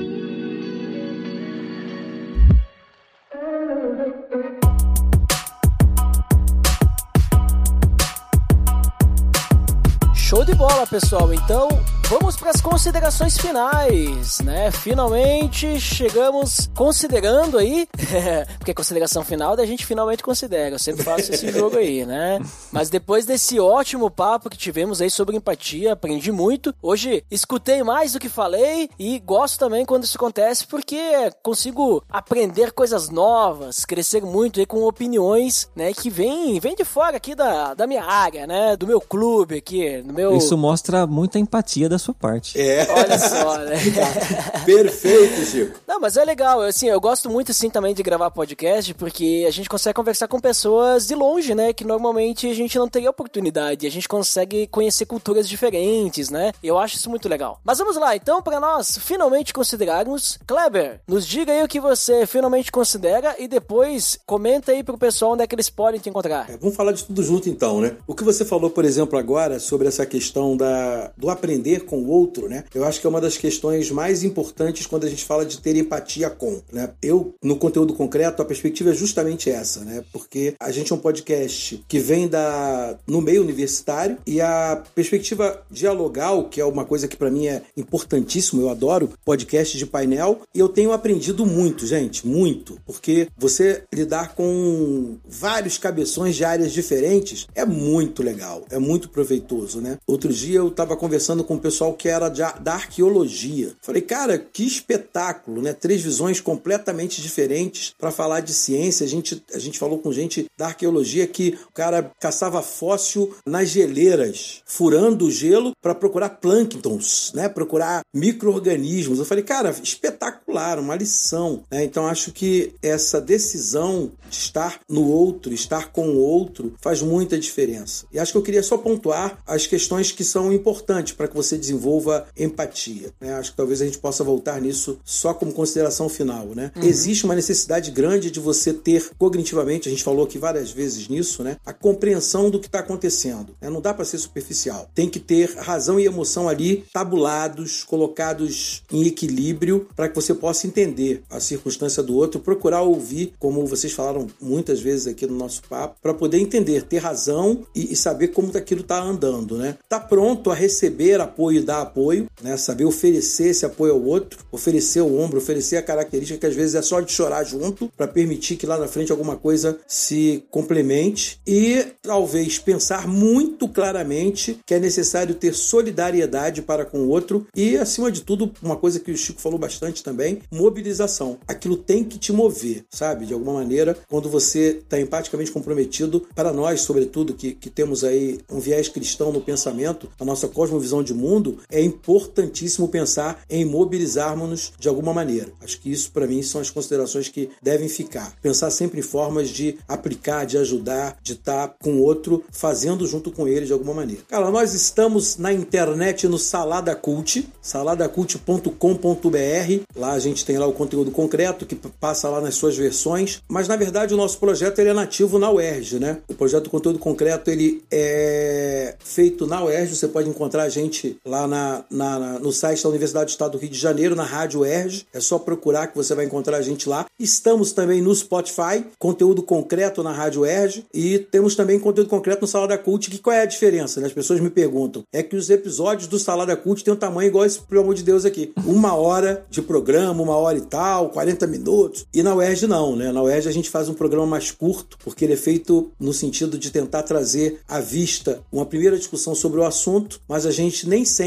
Show de bola, pessoal. Então, vamos para as considerações finais, né? Finalmente chegamos considerando aí, porque a consideração final da gente finalmente considera. Eu sempre faço esse jogo aí, né? Mas depois desse ótimo papo que tivemos aí sobre empatia, aprendi muito. Hoje escutei mais do que falei e gosto também quando isso acontece porque consigo aprender coisas novas, crescer muito aí com opiniões, né, que vem, vem de fora aqui da, da minha área, né, do meu clube aqui, do meu Isso mostra muita empatia da sua parte. É. Olha só, né? Perfeito, Chico. Não, mas é legal, assim, eu gosto muito assim também de gravar podcast, porque a gente consegue conversar com pessoas de longe, né, que normalmente a gente não teria oportunidade, a gente consegue conhecer culturas diferentes, né? Eu acho isso muito legal. Mas vamos lá, então, para nós finalmente considerarmos, Kleber, nos diga aí o que você finalmente considera e depois comenta aí pro pessoal onde é que eles podem te encontrar. É, vamos falar de tudo junto então, né? O que você falou, por exemplo, agora sobre essa questão da, do aprender com o outro, né? Eu acho que é uma das questões mais importantes quando a gente fala de ter empatia com, né? Eu, no conteúdo concreto, a perspectiva é justamente essa, né? Porque a gente é um podcast que vem da no meio universitário e a perspectiva dialogal, que é uma coisa que para mim é importantíssimo, eu adoro podcast de painel e eu tenho aprendido muito, gente, muito, porque você lidar com vários cabeções de áreas diferentes é muito legal, é muito proveitoso, né? Outro dia eu estava conversando com o pessoal que era de, da arqueologia. Falei, cara, que espetáculo, né? Três visões completamente diferentes para falar de ciência. A gente, a gente falou com gente da arqueologia que o cara caçava fóssil nas geleiras, furando o gelo para procurar plânctons, né? Procurar micro-organismos. Eu falei, cara, espetacular, uma lição. Né? Então acho que essa decisão de estar no outro, estar com o outro, faz muita diferença. E acho que eu queria só pontuar as questões que são importantes para que você desenvolva empatia. Né? Acho que talvez a gente possa voltar nisso só como consideração final. Né? Uhum. Existe uma necessidade grande de você ter cognitivamente, a gente falou aqui várias vezes nisso, né? a compreensão do que está acontecendo. Né? Não dá para ser superficial. Tem que ter razão e emoção ali tabulados, colocados em equilíbrio para que você possa entender a circunstância do outro, procurar ouvir, como vocês falaram muitas vezes aqui no nosso papo, para poder entender, ter razão e, e saber como aquilo está andando, né? Tá pronto a receber apoio e dar apoio, né? Saber oferecer esse apoio ao outro, oferecer o ombro, oferecer a característica que às vezes é só de chorar junto para permitir que lá na frente alguma coisa se complemente e talvez pensar muito claramente que é necessário ter solidariedade para com o outro e acima de tudo uma coisa que o Chico falou bastante também, mobilização. Aquilo tem que te mover, sabe? De alguma maneira, quando você está empaticamente comprometido, para nós, sobretudo, que, que temos aí um viés cristão no pensamento, a nossa cosmovisão de mundo, é importantíssimo pensar em mobilizarmos-nos de alguma maneira. Acho que isso, para mim, são as considerações que devem ficar. Pensar sempre em formas de aplicar, de ajudar, de estar com o outro, fazendo junto com ele de alguma maneira. Cara, nós estamos na internet no Salada Cult, saladacult.com.br. Lá a gente tem lá o conteúdo concreto que passa lá nas suas versões, mas na verdade o nosso projeto ele é nativo na UERJ, né? O projeto do conteúdo concreto ele é feito na UERJ, você pode encontrar a gente lá na, na, no site da Universidade do Estado do Rio de Janeiro, na Rádio UERJ, é só procurar que você vai encontrar a gente lá. Estamos também no Spotify, conteúdo concreto na Rádio UERJ e temos também conteúdo concreto no Salada Cult, que qual é a diferença? Né? As pessoas me perguntam. É que os episódios do Salada Cult têm um tamanho igual esse, pelo amor de Deus, aqui. Uma hora de programa, uma hora e tal, 40 minutos. E na UERJ não, né? Na UERJ a gente faz um programa mais curto, porque ele é feito no sentido de tentar trazer à vista uma primeira discussão sobre o assunto, mas a gente nem sempre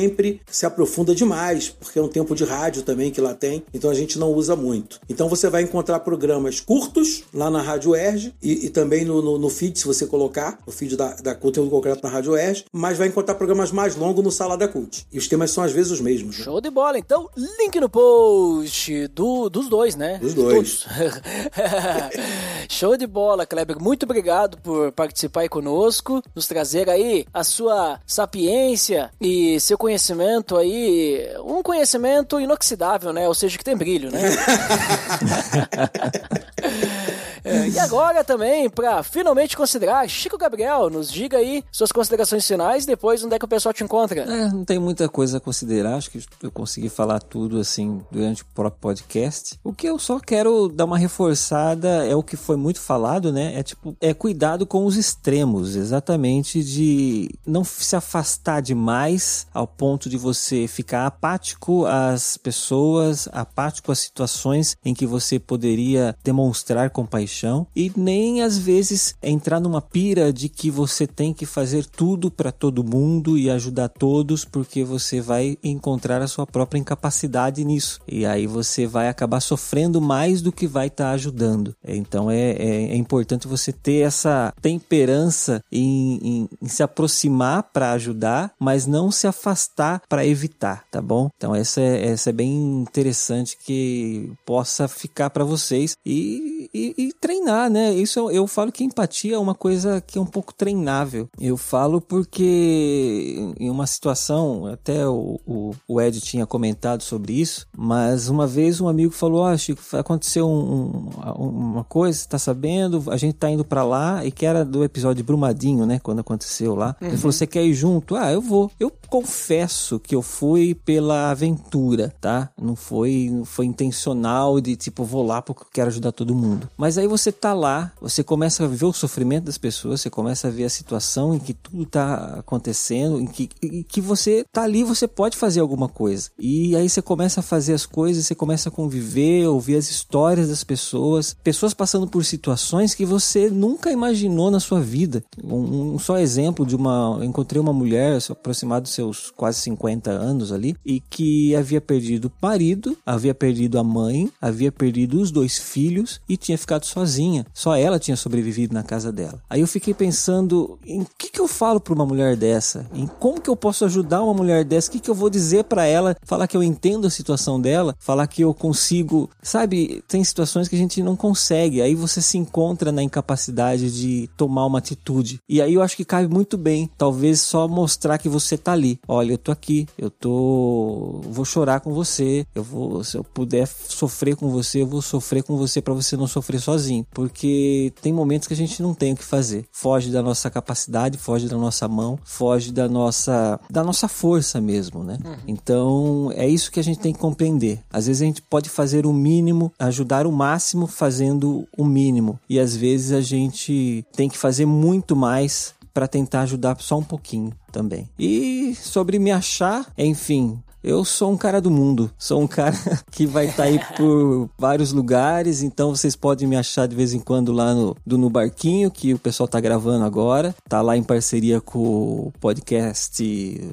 se aprofunda demais, porque é um tempo de rádio também que lá tem, então a gente não usa muito. Então você vai encontrar programas curtos lá na Rádio UERJ e, e também no, no, no, feed, se você colocar, no feed da, da conteúdo concreto na Rádio UERJ, mas vai encontrar programas mais longos no Salada Cult. E os temas são às vezes os mesmos. Né? Show de bola. Então, link no post do, dos dois, né? Dos dois. Show de bola, Kleber. Muito obrigado por participar aí conosco, nos trazer aí a sua sapiência e seu conhecimento aí, um conhecimento inoxidável, né? Ou seja, que tem brilho, né? É, e agora também, para finalmente considerar, Chico Gabriel, nos diga aí suas considerações finais, depois onde é que o pessoal te encontra. É, não tem muita coisa a considerar, acho que eu consegui falar tudo assim durante o próprio podcast. O que eu só quero dar uma reforçada é o que foi muito falado, né? É tipo, é cuidado com os extremos, exatamente de não se afastar demais ao ponto de você ficar apático às pessoas, apático às situações em que você poderia demonstrar compaixão paixão e nem às vezes entrar numa pira de que você tem que fazer tudo para todo mundo e ajudar todos porque você vai encontrar a sua própria incapacidade nisso e aí você vai acabar sofrendo mais do que vai estar tá ajudando. Então é, é, é, importante você ter essa temperança em, em, em se aproximar para ajudar, mas não se afastar para evitar, tá bom? Então essa é, essa é bem interessante que possa ficar para vocês e, e, e treinar, né? Isso eu, eu, falo que empatia é uma coisa que é um pouco treinável. Eu falo porque em uma situação, até o, o, o Ed tinha comentado sobre isso, mas uma vez um amigo falou: Ah, Chico, aconteceu um, um, uma coisa, tá sabendo? A gente tá indo para lá e que era do episódio Brumadinho, né? Quando aconteceu lá. Uhum. Ele falou: Você quer ir junto? Ah, eu vou. Eu confesso que eu fui pela aventura, tá? Não foi, não foi intencional de tipo, vou lá porque eu quero ajudar todo mundo. Mas aí você tá lá, você começa a ver o sofrimento das pessoas, você começa a ver a situação em que tudo tá acontecendo, em que, em que você tá ali, você pode fazer alguma coisa. E aí você começa a fazer as coisas, você começa a conviver, ouvir as histórias das pessoas, pessoas passando por situações que você nunca imaginou na sua vida. Um, um só exemplo de uma, eu encontrei uma mulher aproximada dos seus quase 50 anos ali e que havia perdido o marido, havia perdido a mãe, havia perdido os dois filhos e tinha ficado sozinha sozinha. Só ela tinha sobrevivido na casa dela. Aí eu fiquei pensando em que que eu falo para uma mulher dessa? Em como que eu posso ajudar uma mulher dessa? O que que eu vou dizer para ela? Falar que eu entendo a situação dela? Falar que eu consigo, sabe? Tem situações que a gente não consegue. Aí você se encontra na incapacidade de tomar uma atitude. E aí eu acho que cabe muito bem, talvez só mostrar que você tá ali. Olha, eu tô aqui, eu tô vou chorar com você, eu vou se eu puder sofrer com você, eu vou sofrer com você para você não sofrer sozinho porque tem momentos que a gente não tem o que fazer. Foge da nossa capacidade, foge da nossa mão, foge da nossa da nossa força mesmo, né? Uhum. Então, é isso que a gente tem que compreender. Às vezes a gente pode fazer o mínimo, ajudar o máximo fazendo o mínimo, e às vezes a gente tem que fazer muito mais para tentar ajudar só um pouquinho também. E sobre me achar, enfim, eu sou um cara do mundo, sou um cara que vai estar tá aí por vários lugares, então vocês podem me achar de vez em quando lá no, do, no Barquinho, que o pessoal tá gravando agora. Tá lá em parceria com o podcast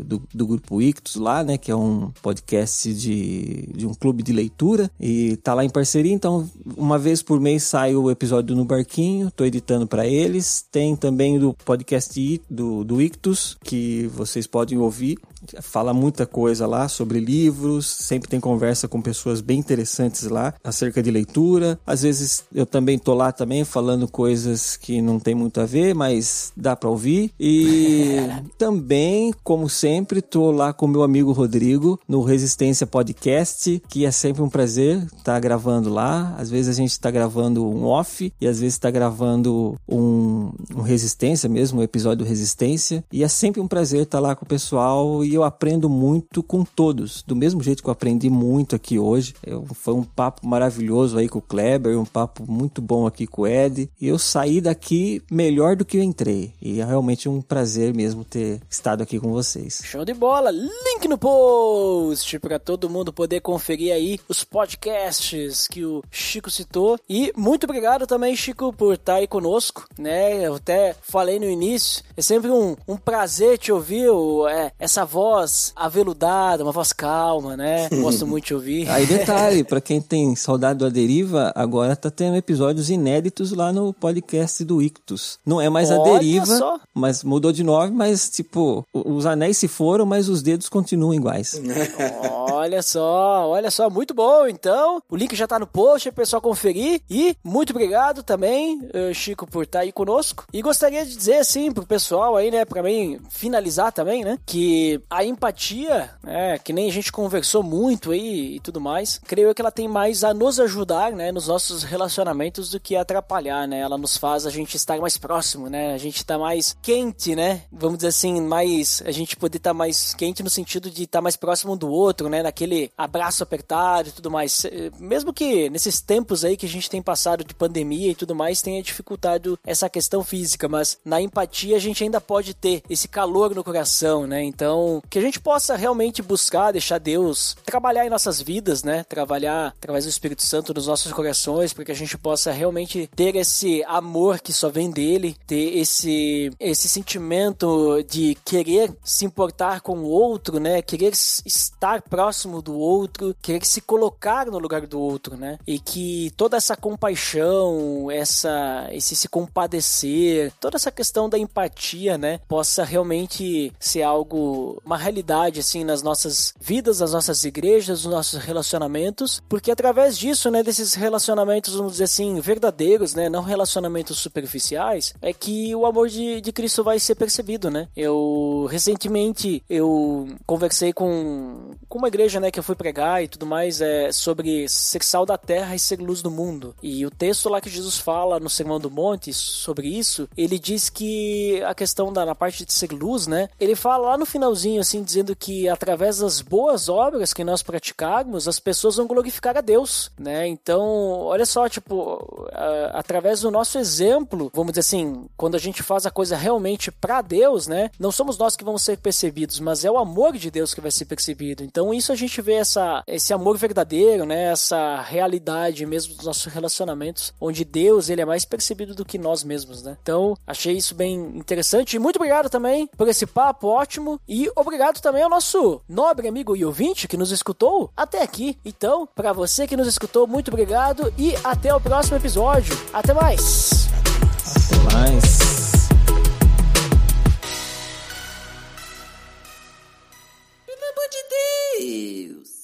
do, do Grupo Ictus lá, né? Que é um podcast de, de um clube de leitura. E tá lá em parceria, então uma vez por mês sai o episódio do No Barquinho, tô editando para eles. Tem também do podcast do, do Ictus, que vocês podem ouvir fala muita coisa lá sobre livros, sempre tem conversa com pessoas bem interessantes lá acerca de leitura. Às vezes eu também tô lá também falando coisas que não tem muito a ver, mas dá para ouvir. E também, como sempre, tô lá com meu amigo Rodrigo no Resistência Podcast, que é sempre um prazer estar tá gravando lá. Às vezes a gente está gravando um off e às vezes está gravando um, um Resistência mesmo, um episódio Resistência. E é sempre um prazer estar tá lá com o pessoal e eu aprendo muito com todos, do mesmo jeito que eu aprendi muito aqui hoje. Eu, foi um papo maravilhoso aí com o Kleber, um papo muito bom aqui com o Ed, e eu saí daqui melhor do que eu entrei. E é realmente um prazer mesmo ter estado aqui com vocês. Show de bola! Link no post para todo mundo poder conferir aí os podcasts que o Chico citou. E muito obrigado também, Chico, por estar aí conosco, né? Eu até falei no início, é sempre um, um prazer te ouvir, é, essa voz voz aveludada, uma voz calma, né? Gosto muito de ouvir. Aí detalhe, para quem tem saudade do A Deriva, agora tá tendo episódios inéditos lá no podcast do Ictus. Não é mais Olha A Deriva, só. mas mudou de nome, mas tipo, os anéis se foram, mas os dedos continuam iguais. olha só, olha só, muito bom. Então, o link já tá no post, é pessoal conferir. E muito obrigado também, eh, Chico, por estar tá aí conosco. E gostaria de dizer assim pro pessoal aí, né, para mim finalizar também, né, que a empatia, né, que nem a gente conversou muito aí e tudo mais, creio que ela tem mais a nos ajudar, né, nos nossos relacionamentos do que atrapalhar, né? Ela nos faz a gente estar mais próximo, né? A gente tá mais quente, né? Vamos dizer assim, mais a gente poder estar tá mais quente no sentido de estar tá mais próximo do outro, né? Naquele abraço apertado e tudo mais. Mesmo que nesses tempos aí que a gente tem passado de pandemia e tudo mais, tenha dificultado essa questão física, mas na empatia a gente ainda pode ter esse calor no coração, né? Então, que a gente possa realmente buscar deixar Deus trabalhar em nossas vidas, né? Trabalhar através do Espírito Santo nos nossos corações, para que a gente possa realmente ter esse amor que só vem dele, ter esse esse sentimento de querer se importar com o outro, né? Querer estar próximo do outro, querer se colocar no lugar do outro, né? E que toda essa compaixão, essa esse se compadecer, toda essa questão da empatia, né, possa realmente ser algo uma realidade assim nas nossas vidas, nas nossas igrejas, nos nossos relacionamentos, porque através disso, né, desses relacionamentos, vamos dizer assim, verdadeiros, né, não relacionamentos superficiais, é que o amor de, de Cristo vai ser percebido, né? Eu recentemente eu conversei com, com uma igreja, né, que eu fui pregar e tudo mais, é sobre ser sal da terra e ser luz do mundo. E o texto lá que Jesus fala no Sermão do Monte sobre isso, ele diz que a questão da na parte de ser luz, né? Ele fala lá no finalzinho assim dizendo que através das boas obras que nós praticarmos, as pessoas vão glorificar a Deus, né? Então, olha só, tipo, através do nosso exemplo, vamos dizer assim, quando a gente faz a coisa realmente para Deus, né? Não somos nós que vamos ser percebidos, mas é o amor de Deus que vai ser percebido. Então, isso a gente vê essa, esse amor verdadeiro, né? Essa realidade mesmo dos nossos relacionamentos, onde Deus ele é mais percebido do que nós mesmos, né? Então, achei isso bem interessante. E muito obrigado também por esse papo ótimo e obrigado obrigado também ao nosso nobre amigo e ouvinte que nos escutou até aqui. Então, para você que nos escutou, muito obrigado e até o próximo episódio. Até mais! Até mais! Pelo amor de Deus!